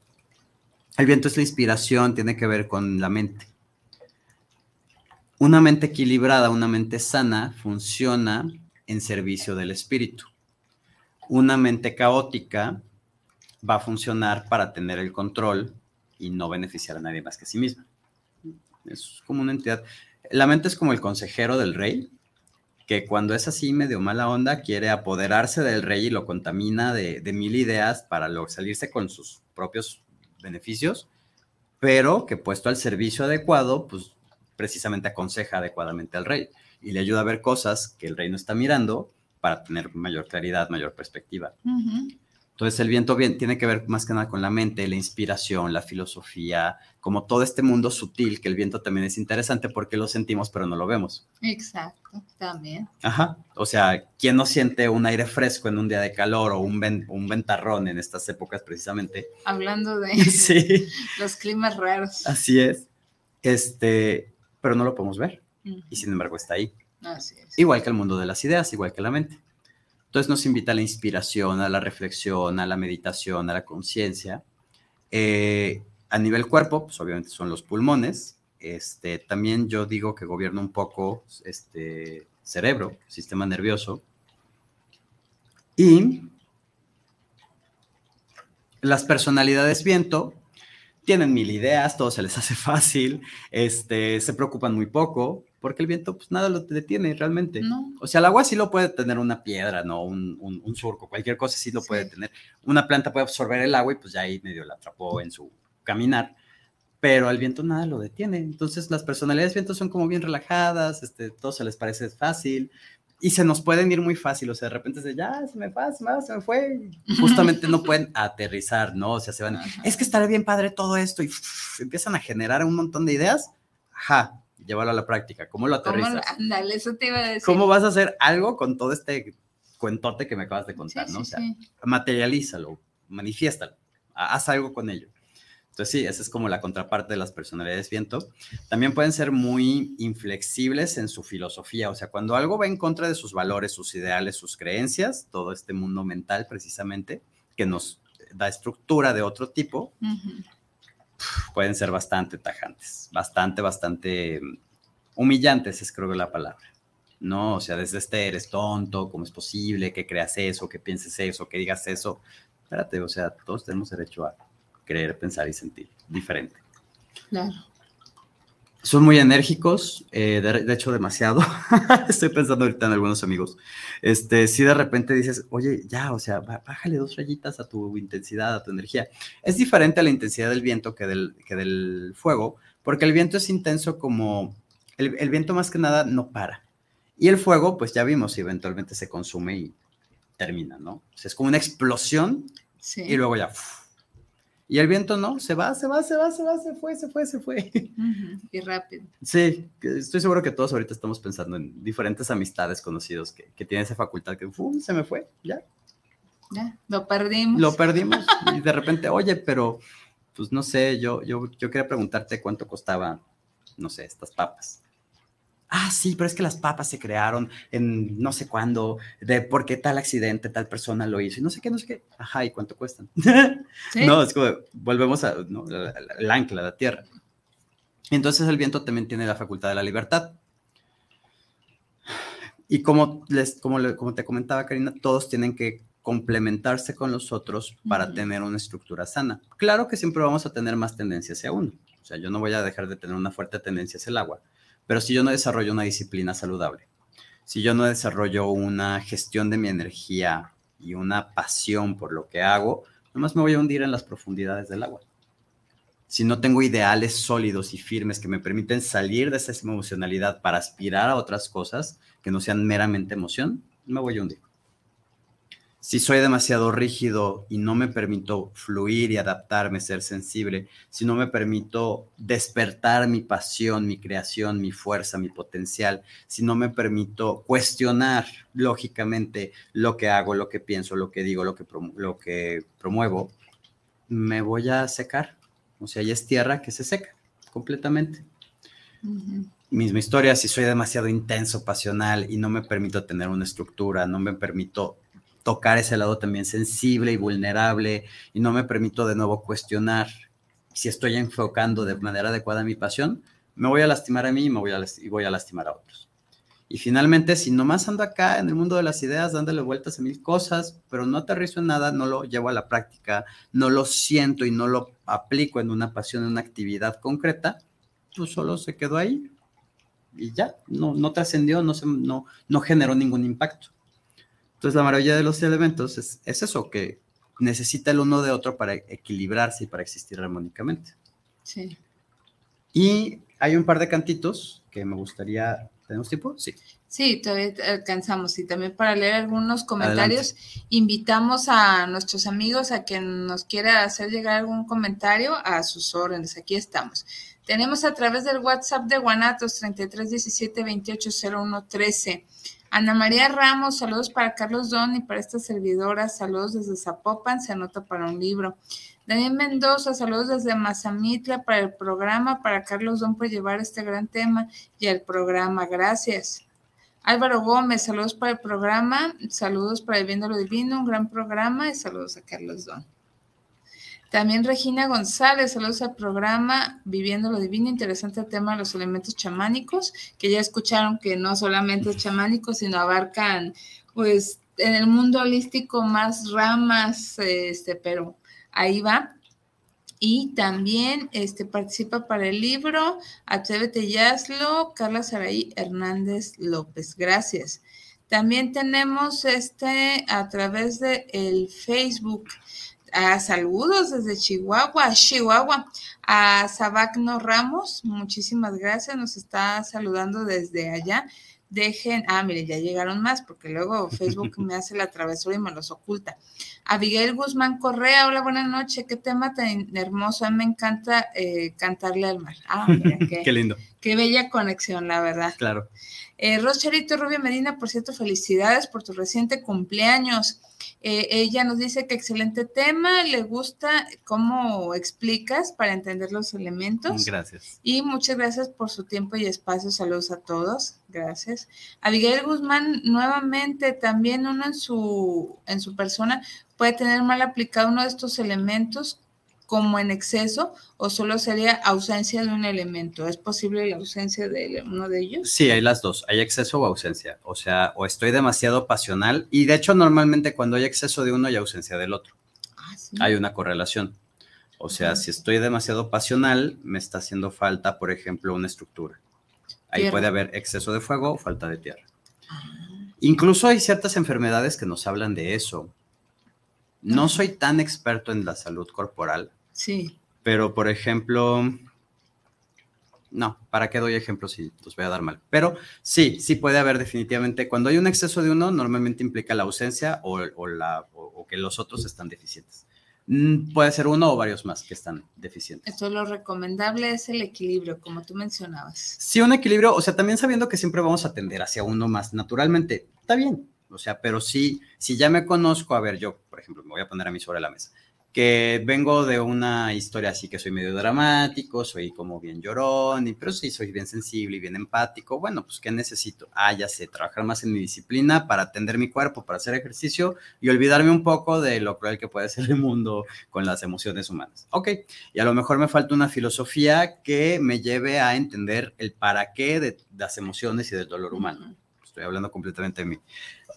El viento es la inspiración, tiene que ver con la mente. Una mente equilibrada, una mente sana, funciona en servicio del espíritu. Una mente caótica va a funcionar para tener el control y no beneficiar a nadie más que a sí misma. Es como una entidad. La mente es como el consejero del rey, que cuando es así medio mala onda, quiere apoderarse del rey y lo contamina de, mil ideas para salirse con sus propios beneficios, pero que puesto al servicio adecuado, pues precisamente aconseja adecuadamente al rey y le ayuda a ver cosas que el rey no está mirando para tener mayor claridad, mayor perspectiva. Entonces el viento bien, tiene que ver más que nada con la mente, la inspiración, la filosofía, como todo este mundo sutil, que el viento también es interesante porque lo sentimos pero no lo vemos. Exacto, también. Ajá, o sea, ¿quién no siente un aire fresco en un día de calor o un, un ventarrón en estas épocas precisamente? Hablando de sí. los climas raros. Así es, este, pero no lo podemos ver y sin embargo está ahí. Así es. Igual que el mundo de las ideas, igual que la mente. Entonces nos invita a la inspiración, a la reflexión, a la meditación, a la conciencia. Eh, a nivel cuerpo, pues obviamente son los pulmones. Este, también yo digo que gobierna un poco este cerebro, sistema nervioso. Y las personalidades viento tienen mil ideas, todo se les hace fácil, este, se preocupan muy poco, porque el viento pues nada lo detiene realmente. O sea, el agua sí lo puede tener una piedra, ¿no? Un, un, surco, cualquier cosa sí lo puede tener. Una planta puede absorber el agua y pues ya ahí medio la atrapó en su caminar, pero al viento nada lo detiene. Entonces las personalidades viento son como bien relajadas, este, todo se les parece fácil, y se nos pueden ir muy fácil, o sea, de repente se ya, se me fue, se me, fue, justamente no pueden aterrizar, ¿no? O sea, se van, es que estará bien padre todo esto y empiezan a generar un montón de ideas, ajá, llévalo a la práctica, ¿cómo lo aterrizas? ¿Cómo, eso te iba a decir. ¿Cómo vas a hacer algo con todo este cuentote que me acabas de contar, ¿no? O sea, materialízalo, manifiéstalo, haz algo con ello. Entonces sí, esa es como la contraparte de las personalidades viento. También pueden ser muy inflexibles en su filosofía, o sea, cuando algo va en contra de sus valores, sus ideales, sus creencias, todo este mundo mental precisamente, que nos da estructura de otro tipo, pueden ser bastante tajantes, bastante, bastante mm, humillantes, es creo que la palabra. ¿no? O sea, desde este eres tonto, ¿cómo es posible que creas eso, que pienses eso, que digas eso? Espérate, o sea, todos tenemos derecho a creer, pensar y sentir diferente. Claro. Son muy enérgicos, eh, de, hecho demasiado. Estoy pensando ahorita en algunos amigos. Este, si de repente dices, oye, ya, o sea, bájale dos rayitas a tu intensidad, a tu energía. Es diferente a la intensidad del viento que del, que del fuego, porque el viento es intenso como, el, el viento más que nada no para. Y el fuego, pues ya vimos, eventualmente se consume y termina, ¿no? O sea, es como una explosión y luego ya y el viento no, se va, se va, se va, se va, se fue, se fue, se fue. Y rápido. Sí, estoy seguro que todos ahorita estamos pensando en diferentes amistades conocidos que, que tienen esa facultad que se me fue, ya. Ya, lo perdimos. Lo perdimos. y de repente, oye, pero, pues no sé, yo, yo, yo quería preguntarte cuánto costaba, no sé, estas papas ah, sí, pero es que las papas se crearon en no sé cuándo, de por qué tal accidente, tal persona lo hizo, y no sé qué, no sé qué. Ajá, ¿y cuánto cuestan? no, es como, volvemos a el ancla, la tierra. Entonces el viento también tiene la facultad de la libertad. Y como, les, como, como te comentaba, Karina, todos tienen que complementarse con los otros para tener una estructura sana. Claro que siempre vamos a tener más tendencia hacia uno. O sea, yo no voy a dejar de tener una fuerte tendencia hacia el agua, pero si yo no desarrollo una disciplina saludable, si yo no desarrollo una gestión de mi energía y una pasión por lo que hago, nomás me voy a hundir en las profundidades del agua. Si no tengo ideales sólidos y firmes que me permiten salir de esa emocionalidad para aspirar a otras cosas que no sean meramente emoción, me voy a hundir si soy demasiado rígido y no me permito fluir y adaptarme, ser sensible, si no me permito despertar mi pasión, mi creación, mi fuerza, mi potencial, si no me permito cuestionar lógicamente lo que hago, lo que pienso, lo que digo, lo que, lo que promuevo, me voy a secar. O sea, ya es tierra que se seca completamente. Misma historia, si soy demasiado intenso, pasional y no me permito tener una estructura, no me permito tocar ese lado también sensible y vulnerable y no me permito de nuevo cuestionar si estoy enfocando de manera adecuada mi pasión, me voy a lastimar a mí y, me voy a, y voy a lastimar a otros. Y finalmente, si nomás ando acá en el mundo de las ideas, dándole vueltas a mil cosas, pero no aterrizo en nada, no lo llevo a la práctica, no lo siento y no lo aplico en una pasión, en una actividad concreta, pues solo se quedó ahí y ya, no, no trascendió, no, no, no generó ningún impacto. Entonces, la maravilla de los elementos es, es eso, que necesita el uno de otro para equilibrarse y para existir armónicamente. Sí. Y hay un par de cantitos que me gustaría ¿Tenemos tiempo? Sí. Sí, todavía alcanzamos. Y también para leer algunos comentarios, invitamos a nuestros amigos a quien nos quiera hacer llegar algún comentario a sus órdenes. Aquí estamos. Tenemos a través del WhatsApp de Guanatos 3317 280113. Ana María Ramos, saludos para Carlos Don y para esta servidora. Saludos desde Zapopan, se anota para un libro. Daniel Mendoza, saludos desde Mazamitla para el programa, para Carlos Don por llevar este gran tema y el programa. Gracias. Álvaro Gómez, saludos para el programa, saludos para el Viendo lo Divino, un gran programa y saludos a Carlos Don. También Regina González, saludos al programa Viviendo lo Divino, interesante tema de los elementos chamánicos, que ya escucharon que no solamente es chamánico, sino abarcan, pues, en el mundo holístico más ramas, este, pero ahí va. Y también este, participa para el libro Atrévete Yazlo, Carla Saraí Hernández López. Gracias. También tenemos este a través de el Facebook. A saludos desde Chihuahua, Chihuahua, a Sabacno Ramos, muchísimas gracias, nos está saludando desde allá dejen, ah, mire, ya llegaron más, porque luego Facebook me hace la travesura y me los oculta. Abigail Guzmán Correa, hola, buenas noches, qué tema tan hermoso, a mí me encanta eh, cantarle al mar. Ah, mira, qué, lindo. Qué bella conexión, la verdad. Claro. Eh, Roscherito Rubio Medina, por cierto, felicidades por tu reciente cumpleaños. Eh, ella nos dice que excelente tema, le gusta cómo explicas para entender los elementos. Gracias. Y muchas gracias por su tiempo y espacio. Saludos a todos. Gracias. Abigail Guzmán, nuevamente, también uno en su, en su persona puede tener mal aplicado uno de estos elementos como en exceso o solo sería ausencia de un elemento? ¿Es posible la ausencia de uno de ellos? Sí, hay las dos, hay exceso o ausencia, o sea, o estoy demasiado pasional y de hecho normalmente cuando hay exceso de uno hay ausencia del otro. Ah, hay una correlación. O sea, si estoy demasiado pasional, me está haciendo falta, por ejemplo, una estructura. Ahí puede haber exceso de fuego o falta de tierra. Ah. Incluso hay ciertas enfermedades que nos hablan de eso. No soy tan experto en la salud corporal, Sí. Pero, por ejemplo, no, ¿para qué doy ejemplos si los voy a dar mal? Pero sí, sí puede haber definitivamente, cuando hay un exceso de uno, normalmente implica la ausencia o, la, o, que los otros están deficientes. Mm, puede ser uno o varios más que están deficientes. Esto lo recomendable es el equilibrio, como tú mencionabas. Sí, un equilibrio, o sea, también sabiendo que siempre vamos a tender hacia uno más naturalmente, está bien, o sea, pero sí, si ya me conozco, a ver, yo, por ejemplo, me voy a poner a mí sobre la mesa que vengo de una historia así que soy medio dramático, soy como bien llorón, y, pero sí soy bien sensible y bien empático. Bueno, pues ¿qué necesito? Ah, ya sé, trabajar más en mi disciplina para atender mi cuerpo, para hacer ejercicio y olvidarme un poco de lo cruel que puede ser el mundo con las emociones humanas. Ok, y a lo mejor me falta una filosofía que me lleve a entender el para qué de las emociones y del dolor humano. Estoy hablando completamente de mí.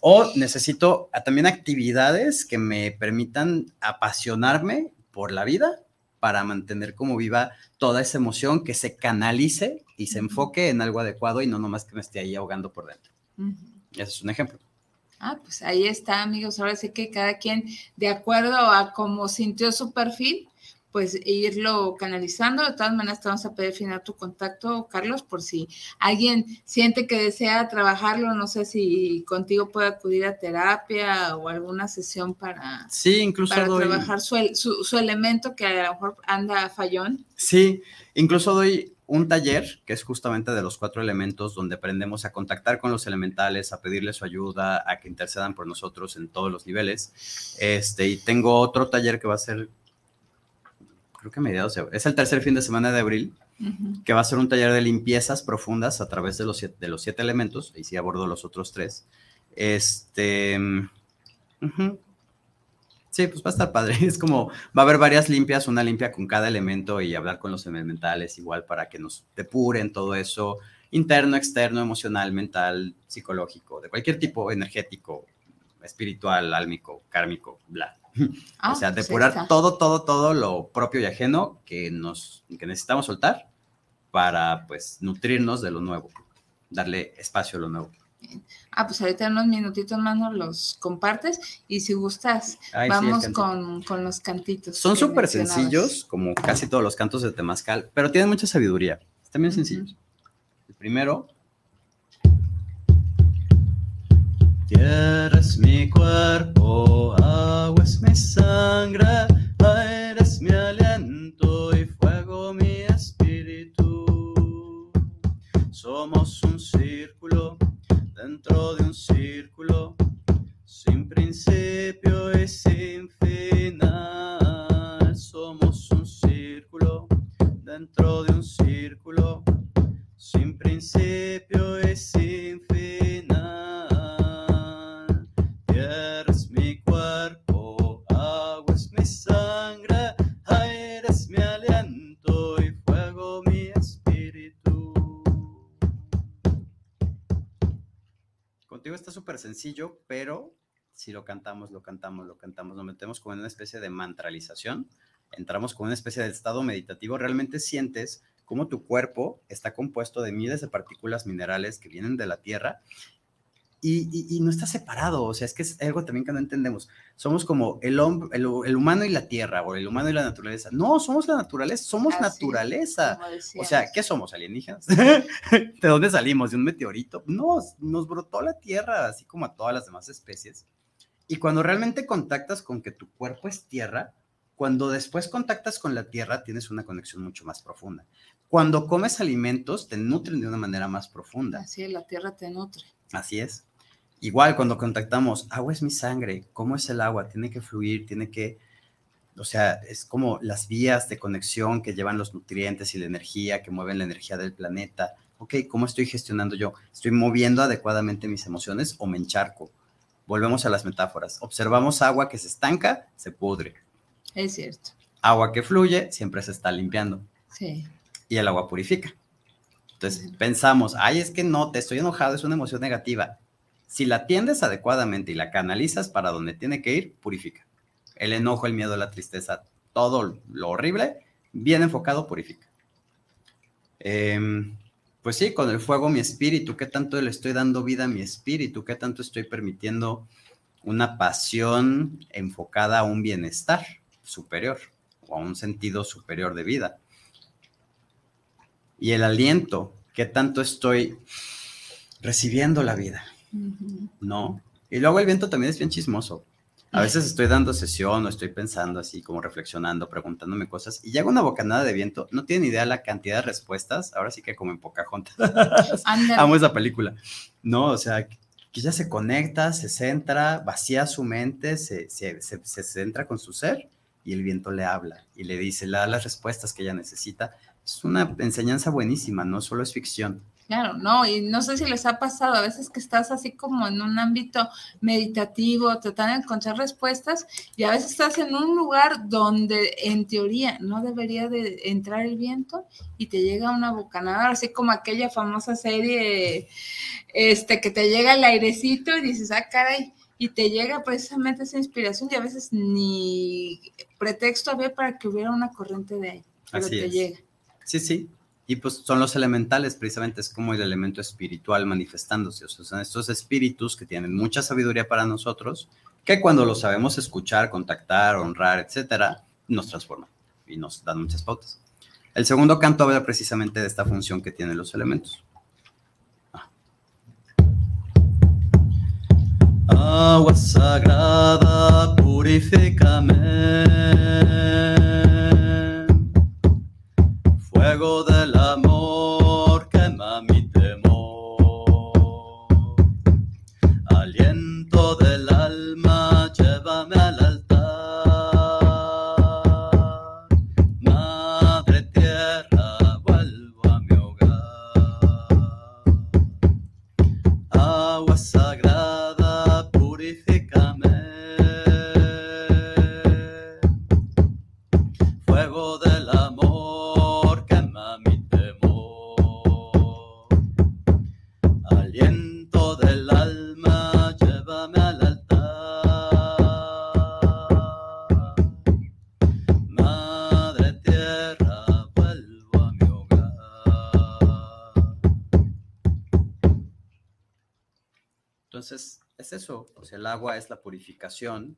O necesito también actividades que me permitan apasionarme por la vida para mantener como viva toda esa emoción, que se canalice y se enfoque en algo adecuado y no nomás que me esté ahí ahogando por dentro. Ese es un ejemplo. Ah, pues ahí está, amigos. Ahora sí que cada quien, de acuerdo a cómo sintió su perfil, pues irlo canalizando. De todas maneras, te vamos a pedir final tu contacto, Carlos, por si alguien siente que desea trabajarlo, no sé si contigo puede acudir a terapia o alguna sesión para, sí, incluso trabajar su, elemento que a lo mejor anda fallón. Sí, incluso doy un taller que es justamente de los cuatro elementos donde aprendemos a contactar con los elementales, a pedirles su ayuda, a que intercedan por nosotros en todos los niveles. Este, y tengo otro taller que va a ser creo que mediados es el tercer fin de semana de abril, que va a ser un taller de limpiezas profundas a través de los, siete, de los siete elementos, y sí abordo los otros tres. Este, Sí, pues va a estar padre. Es como, va a haber varias limpias, una limpia con cada elemento y hablar con los elementales igual para que nos depuren todo eso, interno, externo, emocional, mental, psicológico, de cualquier tipo, energético, espiritual, álmico, kármico, bla. Ah, o sea, pues depurar está. todo, todo, todo lo propio y ajeno que nos que necesitamos soltar para pues nutrirnos de lo nuevo, darle espacio a lo nuevo. Ah, pues ahorita en unos minutitos más nos los compartes y si gustas, Ay, sí, vamos cantito. con, con los cantitos. Son súper sencillos, como casi todos los cantos de Temazcal, pero tienen mucha sabiduría. Están bien Ujú. sencillos. El primero. Tierra es mi cuerpo, agua es mi sangre, aire es mi aliento y fuego mi espíritu. Somos un círculo dentro de un círculo, sin principio y sin final. Somos un círculo dentro de un círculo, pero si lo cantamos, lo cantamos, lo cantamos, nos metemos como en una especie de mantralización, entramos con una especie de estado meditativo, realmente sientes cómo tu cuerpo está compuesto de miles de partículas minerales que vienen de la tierra y, y- y no está separado, o sea, es que es algo también que no entendemos. Somos como el, el, el humano y la tierra, o el humano y la naturaleza. No, somos la naturaleza, somos Así naturaleza. O sea, ¿qué somos? ¿Alienígenas? ¿De dónde salimos? ¿De un meteorito? No, nos brotó la Tierra, así como a todas las demás especies. Y cuando realmente contactas con que tu cuerpo es tierra, cuando después contactas con la tierra, tienes una conexión mucho más profunda. Cuando comes alimentos, te nutren de una manera más profunda. Así es, la tierra te nutre. Así es. Igual cuando contactamos, agua es mi sangre, ¿cómo es el agua? Tiene que fluir, tiene que, o sea, es como las vías de conexión que llevan los nutrientes y la energía, que mueven la energía del planeta. Ok, ¿cómo estoy gestionando yo? ¿Estoy moviendo adecuadamente mis emociones o me encharco? Volvemos a las metáforas. Observamos agua que se estanca, se pudre. Es cierto. Agua que fluye, siempre se está limpiando Sí. y el agua purifica. Entonces pensamos, ay, es que no, te estoy enojado, es una emoción negativa. Si la atiendes adecuadamente y la canalizas para donde tiene que ir, purifica. El enojo, el miedo, la tristeza, todo lo horrible, bien enfocado, purifica. Em, pues sí, con el fuego mi espíritu, ¿qué tanto le estoy dando vida a mi espíritu? ¿Qué tanto estoy permitiendo una pasión enfocada a un bienestar superior o a un sentido superior de vida? y el aliento, qué tanto estoy recibiendo la vida, ¿no? Y luego el viento también es bien chismoso. A veces estoy dando sesión o estoy pensando así, como reflexionando, preguntándome cosas, y llega una bocanada de viento, no tienen idea la cantidad de respuestas, ahora sí que como en Pocahontas. Amo esa película. No, o sea, que ella se conecta, se centra, vacía su mente, se, se, se, se centra con su ser y el viento le habla y le dice, le da las respuestas que ella necesita. Es una enseñanza buenísima, no solo es ficción. Claro, no, y no sé si les ha pasado a veces que estás así como en un ámbito meditativo, tratando de encontrar respuestas, y a veces estás en un lugar donde en teoría no debería de entrar el viento y te llega una bocanada, así como aquella famosa serie, este, que te llega el airecito y dices, ah, caray, y te llega precisamente esa inspiración y a veces ni pretexto había para que hubiera una corriente de aire, pero Así te es. llega. Sí, sí. Y pues son los elementales, precisamente es como el elemento espiritual manifestándose. O sea, son estos espíritus que tienen mucha sabiduría para nosotros, que cuando los sabemos escuchar, contactar, honrar, etcétera, nos transforman y nos dan muchas pautas. El segundo canto habla precisamente de esta función que tienen los elementos. Ah. Agua sagrada, purifícame. Fuego del eso, o sea, el agua es la purificación,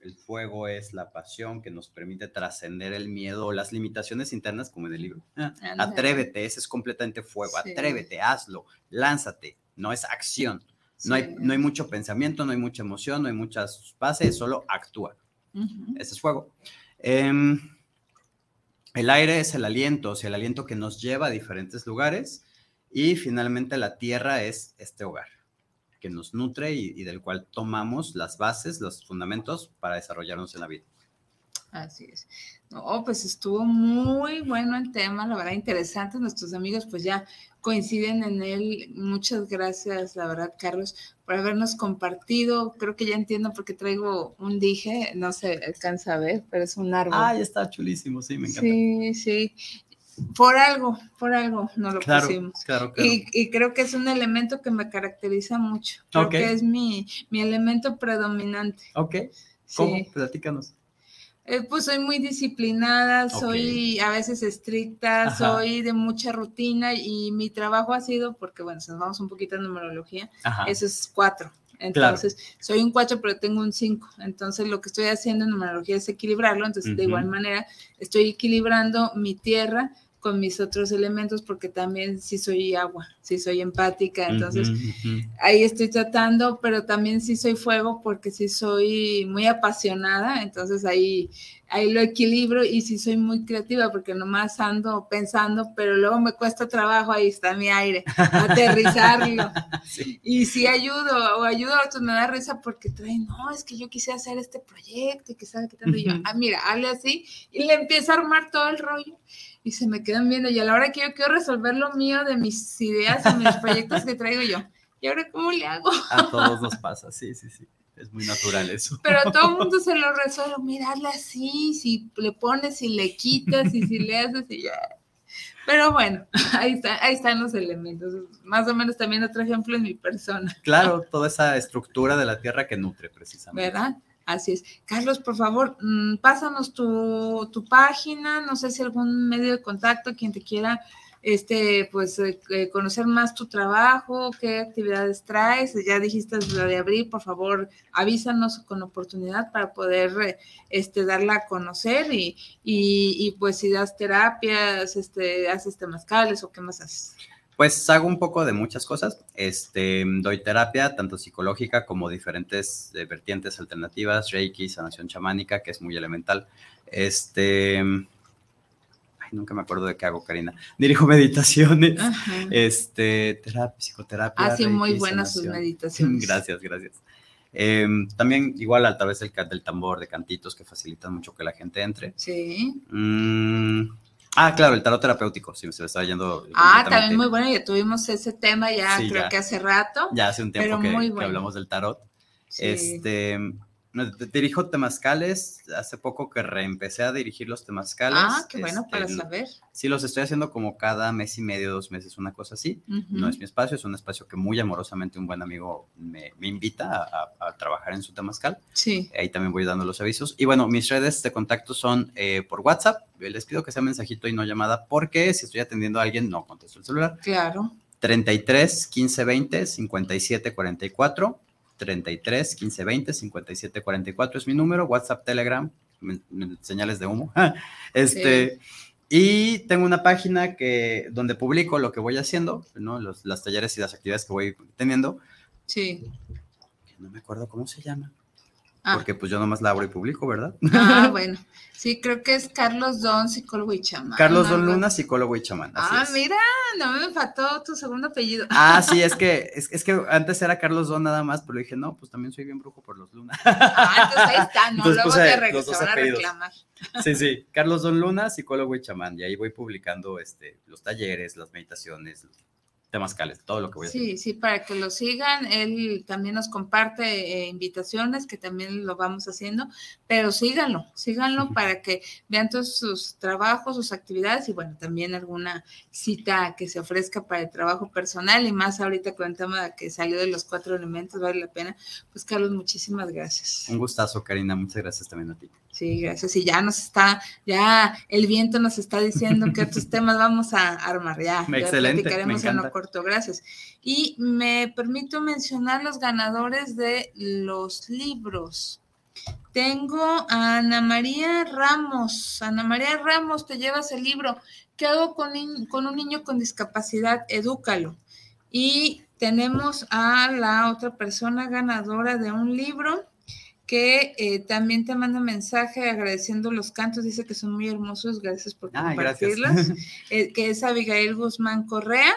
el fuego es la pasión que nos permite trascender el miedo o las limitaciones internas, como en el libro. Ah, atrévete, ese es completamente fuego, Sí. atrévete, hazlo, lánzate, no es acción. No, hay, no hay mucho pensamiento, no hay mucha emoción, no hay muchas bases, solo actúa. Ese es fuego. Em, el aire es el aliento, o sea, el aliento que nos lleva a diferentes lugares. Y finalmente la tierra es este hogar que nos nutre y, y del cual tomamos las bases, los fundamentos para desarrollarnos en la vida. Así es. No, pues estuvo muy bueno el tema, la verdad, interesante. Nuestros amigos pues ya coinciden en él. Muchas gracias, la verdad, Carlos, por habernos compartido. Creo que ya entiendo por qué traigo un dije, no se alcanza a ver, pero es un árbol. Ah, ya está chulísimo, sí, me encanta. sí, sí. Por algo, por algo no lo claro, pusimos. claro, claro. Y, y creo que es un elemento que me caracteriza mucho. Creo Ok. que es mi, mi elemento predominante. ok, ¿cómo? Sí. Platícanos. Eh, pues soy muy disciplinada, soy a veces estricta, Ajá. soy de mucha rutina y mi trabajo ha sido, porque bueno, si nos vamos un poquito a numerología, Ajá. eso es cuatro. Entonces, soy un cuatro, pero tengo un cinco. Entonces, lo que estoy haciendo en numerología es equilibrarlo. Entonces, de igual manera, estoy equilibrando mi tierra con mis otros elementos, porque también sí soy agua, sí soy empática. Entonces, Ujú, ujú. ahí estoy tratando, pero también sí soy fuego porque sí soy muy apasionada, entonces ahí, ahí lo equilibro y sí soy muy creativa porque nomás ando pensando, pero luego me cuesta trabajo, ahí está mi aire, aterrizarlo. Sí. Y sí ayudo, o ayudo a otros, me da risa porque traen, no, es que yo quisiera hacer este proyecto y que sabe qué tanto. Y yo, ah, mira, hazle así, y le empiezo a armar todo el rollo y se me quedan viendo. Y a la hora que yo quiero resolver lo mío de mis ideas y mis proyectos que traigo yo, ¿y ahora cómo le hago? A todos nos pasa, sí, sí, sí. Es muy natural eso. Pero a todo el mundo se lo resuelve, mira, hazle así, si le pones, si le quitas, y si le haces, y ya. Pero bueno, ahí, está, ahí están los elementos. Más o menos también otro ejemplo en mi persona. Claro, toda esa estructura de la tierra que nutre precisamente. ¿verdad? Así es. Carlos, por favor, mm, pásanos tu, tu página, no sé si algún medio de contacto, quien te quiera este, pues, eh, eh, conocer más tu trabajo, qué actividades traes. Ya dijiste la de abril, por favor, avísanos con oportunidad para poder eh, este, darla a conocer y, y, y, pues si das terapias, este, haces temazcales o qué más haces. Pues hago un poco de muchas cosas. Este, doy terapia, tanto psicológica como diferentes eh, vertientes alternativas, Reiki, sanación chamánica, que es muy elemental. Este, ay, nunca me acuerdo de qué hago, Karina. Dirijo meditaciones, Ajá. este, terapia, psicoterapia. Ah, sí, muy Reiki, buenas sus meditaciones. Gracias, gracias. Em, también igual a través del tambor, de cantitos que facilitan mucho que la gente entre. Sí. Mm, ah, claro, el tarot terapéutico, sí, se me estaba yendo. Ah, también muy bueno, ya tuvimos ese tema ya Sí, creo ya. que hace rato. Ya hace un tiempo que, muy que bueno. hablamos del tarot. Sí. Este, dirijo temazcales. Hace poco que reempecé a dirigir los temazcales. ah, qué bueno Este, para saber. Sí, los estoy haciendo como cada mes y medio, dos meses, una cosa así. No es mi espacio, es un espacio que muy amorosamente un buen amigo me, me invita a, a- a trabajar en su temazcal. Sí, Ahí también voy dando los avisos. Y bueno, mis redes de contacto son eh, por WhatsApp. Les pido que sea mensajito y no llamada porque si estoy atendiendo a alguien no contesto el celular. claro. 33 15 20 57 44. 33 15 20 57 44 es mi número. WhatsApp, Telegram, señales de humo. Este. Y tengo una página que, donde publico lo que voy haciendo, ¿no? Los, las talleres y las actividades que voy teniendo. Sí. que No me acuerdo cómo se llama. Ah. Porque pues yo nomás la abro y publico, ¿verdad? Ah, bueno. Sí, creo que es Carlos Don, psicólogo y chamán. Carlos Don Luna, psicólogo y chamán. así Ah, es. mira, no me faltó tu segundo apellido. Ah, sí, es que, es, es que antes era Carlos Don nada más, pero dije, no, pues también soy bien brujo por los Luna. Ah, entonces ahí está, no, Entonces luego te re- los te dos van a reclamar. Sí, sí, Carlos Don Luna, psicólogo y chamán. Y ahí voy publicando este, los talleres, las meditaciones, temazcales, todo lo que voy a Sí, decir. sí, para que lo sigan. Él también nos comparte eh, invitaciones que también lo vamos haciendo, pero síganlo, síganlo para que vean todos sus trabajos, sus actividades y bueno, también alguna cita que se ofrezca para el trabajo personal y más ahorita con el tema que salió de los cuatro elementos, vale la pena. Pues Carlos, muchísimas gracias. Un gustazo, Karina. Muchas gracias también a ti. Sí, gracias. Y ya nos está, ya el viento nos está diciendo que otros temas vamos a armar. Ya, ya Excelente, me platicaremos en lo corto. Gracias. Y me permito mencionar los ganadores de los libros. Tengo a Ana María Ramos. Ana María Ramos, te llevas el libro. ¿Qué hago con, con un niño con discapacidad? Edúcalo. Y tenemos a la otra persona ganadora de un libro que eh, también te manda mensaje agradeciendo los cantos, dice que son muy hermosos, gracias por compartirlos, eh, que es Abigail Guzmán Correa.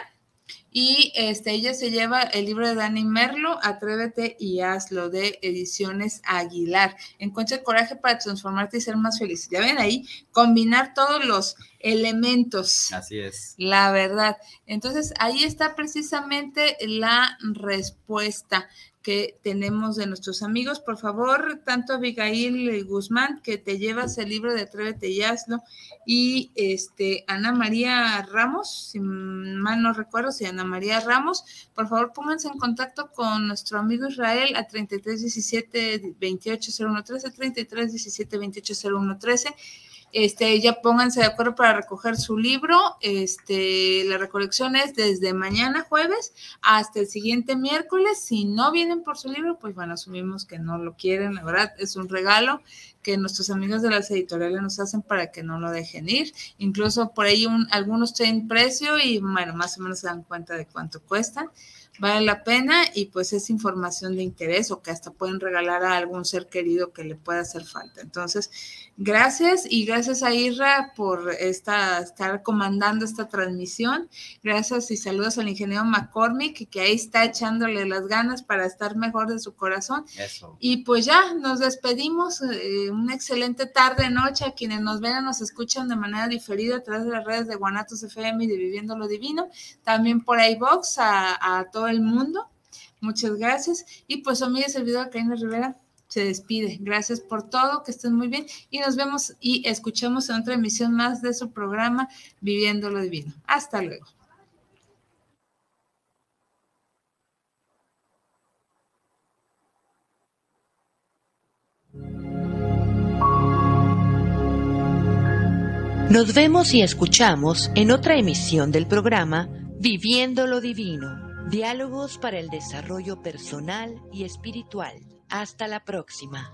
Y este, ella se lleva el libro de Dani Merlo, Atrévete y hazlo, de Ediciones Aguilar. Encuentra el coraje para transformarte y ser más feliz. Ya ven ahí, combinar todos los elementos. Así es. La verdad. Entonces, ahí está precisamente la respuesta que tenemos de nuestros amigos. Por favor, tanto Abigail Guzmán, que te llevas el libro de Atrévete y hazlo, y este, Ana María Ramos, si mal no recuerdo, si Ana María Ramos, por favor pónganse en contacto con nuestro amigo Israel a 3317 28013, 3317 28013 este, ya pónganse de acuerdo para recoger su libro. Este, la recolección es desde mañana jueves hasta el siguiente miércoles. Si no vienen por su libro, pues bueno, asumimos que no lo quieren. La verdad, es un regalo que nuestros amigos de las editoriales nos hacen para que no lo dejen ir. Incluso por ahí un, algunos tienen precio y bueno, más o menos se dan cuenta de cuánto cuestan. Vale la pena y pues es información de interés o que hasta pueden regalar a algún ser querido que le pueda hacer falta. Entonces, gracias y gracias a Irra por esta, estar comandando esta transmisión. Gracias y saludos al ingeniero McCormick que ahí está echándole las ganas para estar mejor de su corazón. Eso. Y pues ya nos despedimos. Eh, una excelente tarde, noche a quienes nos ven y nos escuchan de manera diferida a través de las redes de Guanatos FM y de Viviendo lo Divino. También por iBox a, a todo el mundo. Muchas gracias. Y pues su amiga y servidora Karina Rivera se despide. Gracias por todo, que estén muy bien y nos vemos y escuchamos en otra emisión más de su programa Viviendo lo Divino. Hasta luego. Nos vemos y escuchamos en otra emisión del programa Viviendo lo Divino, diálogos para el desarrollo personal y espiritual. Hasta la próxima.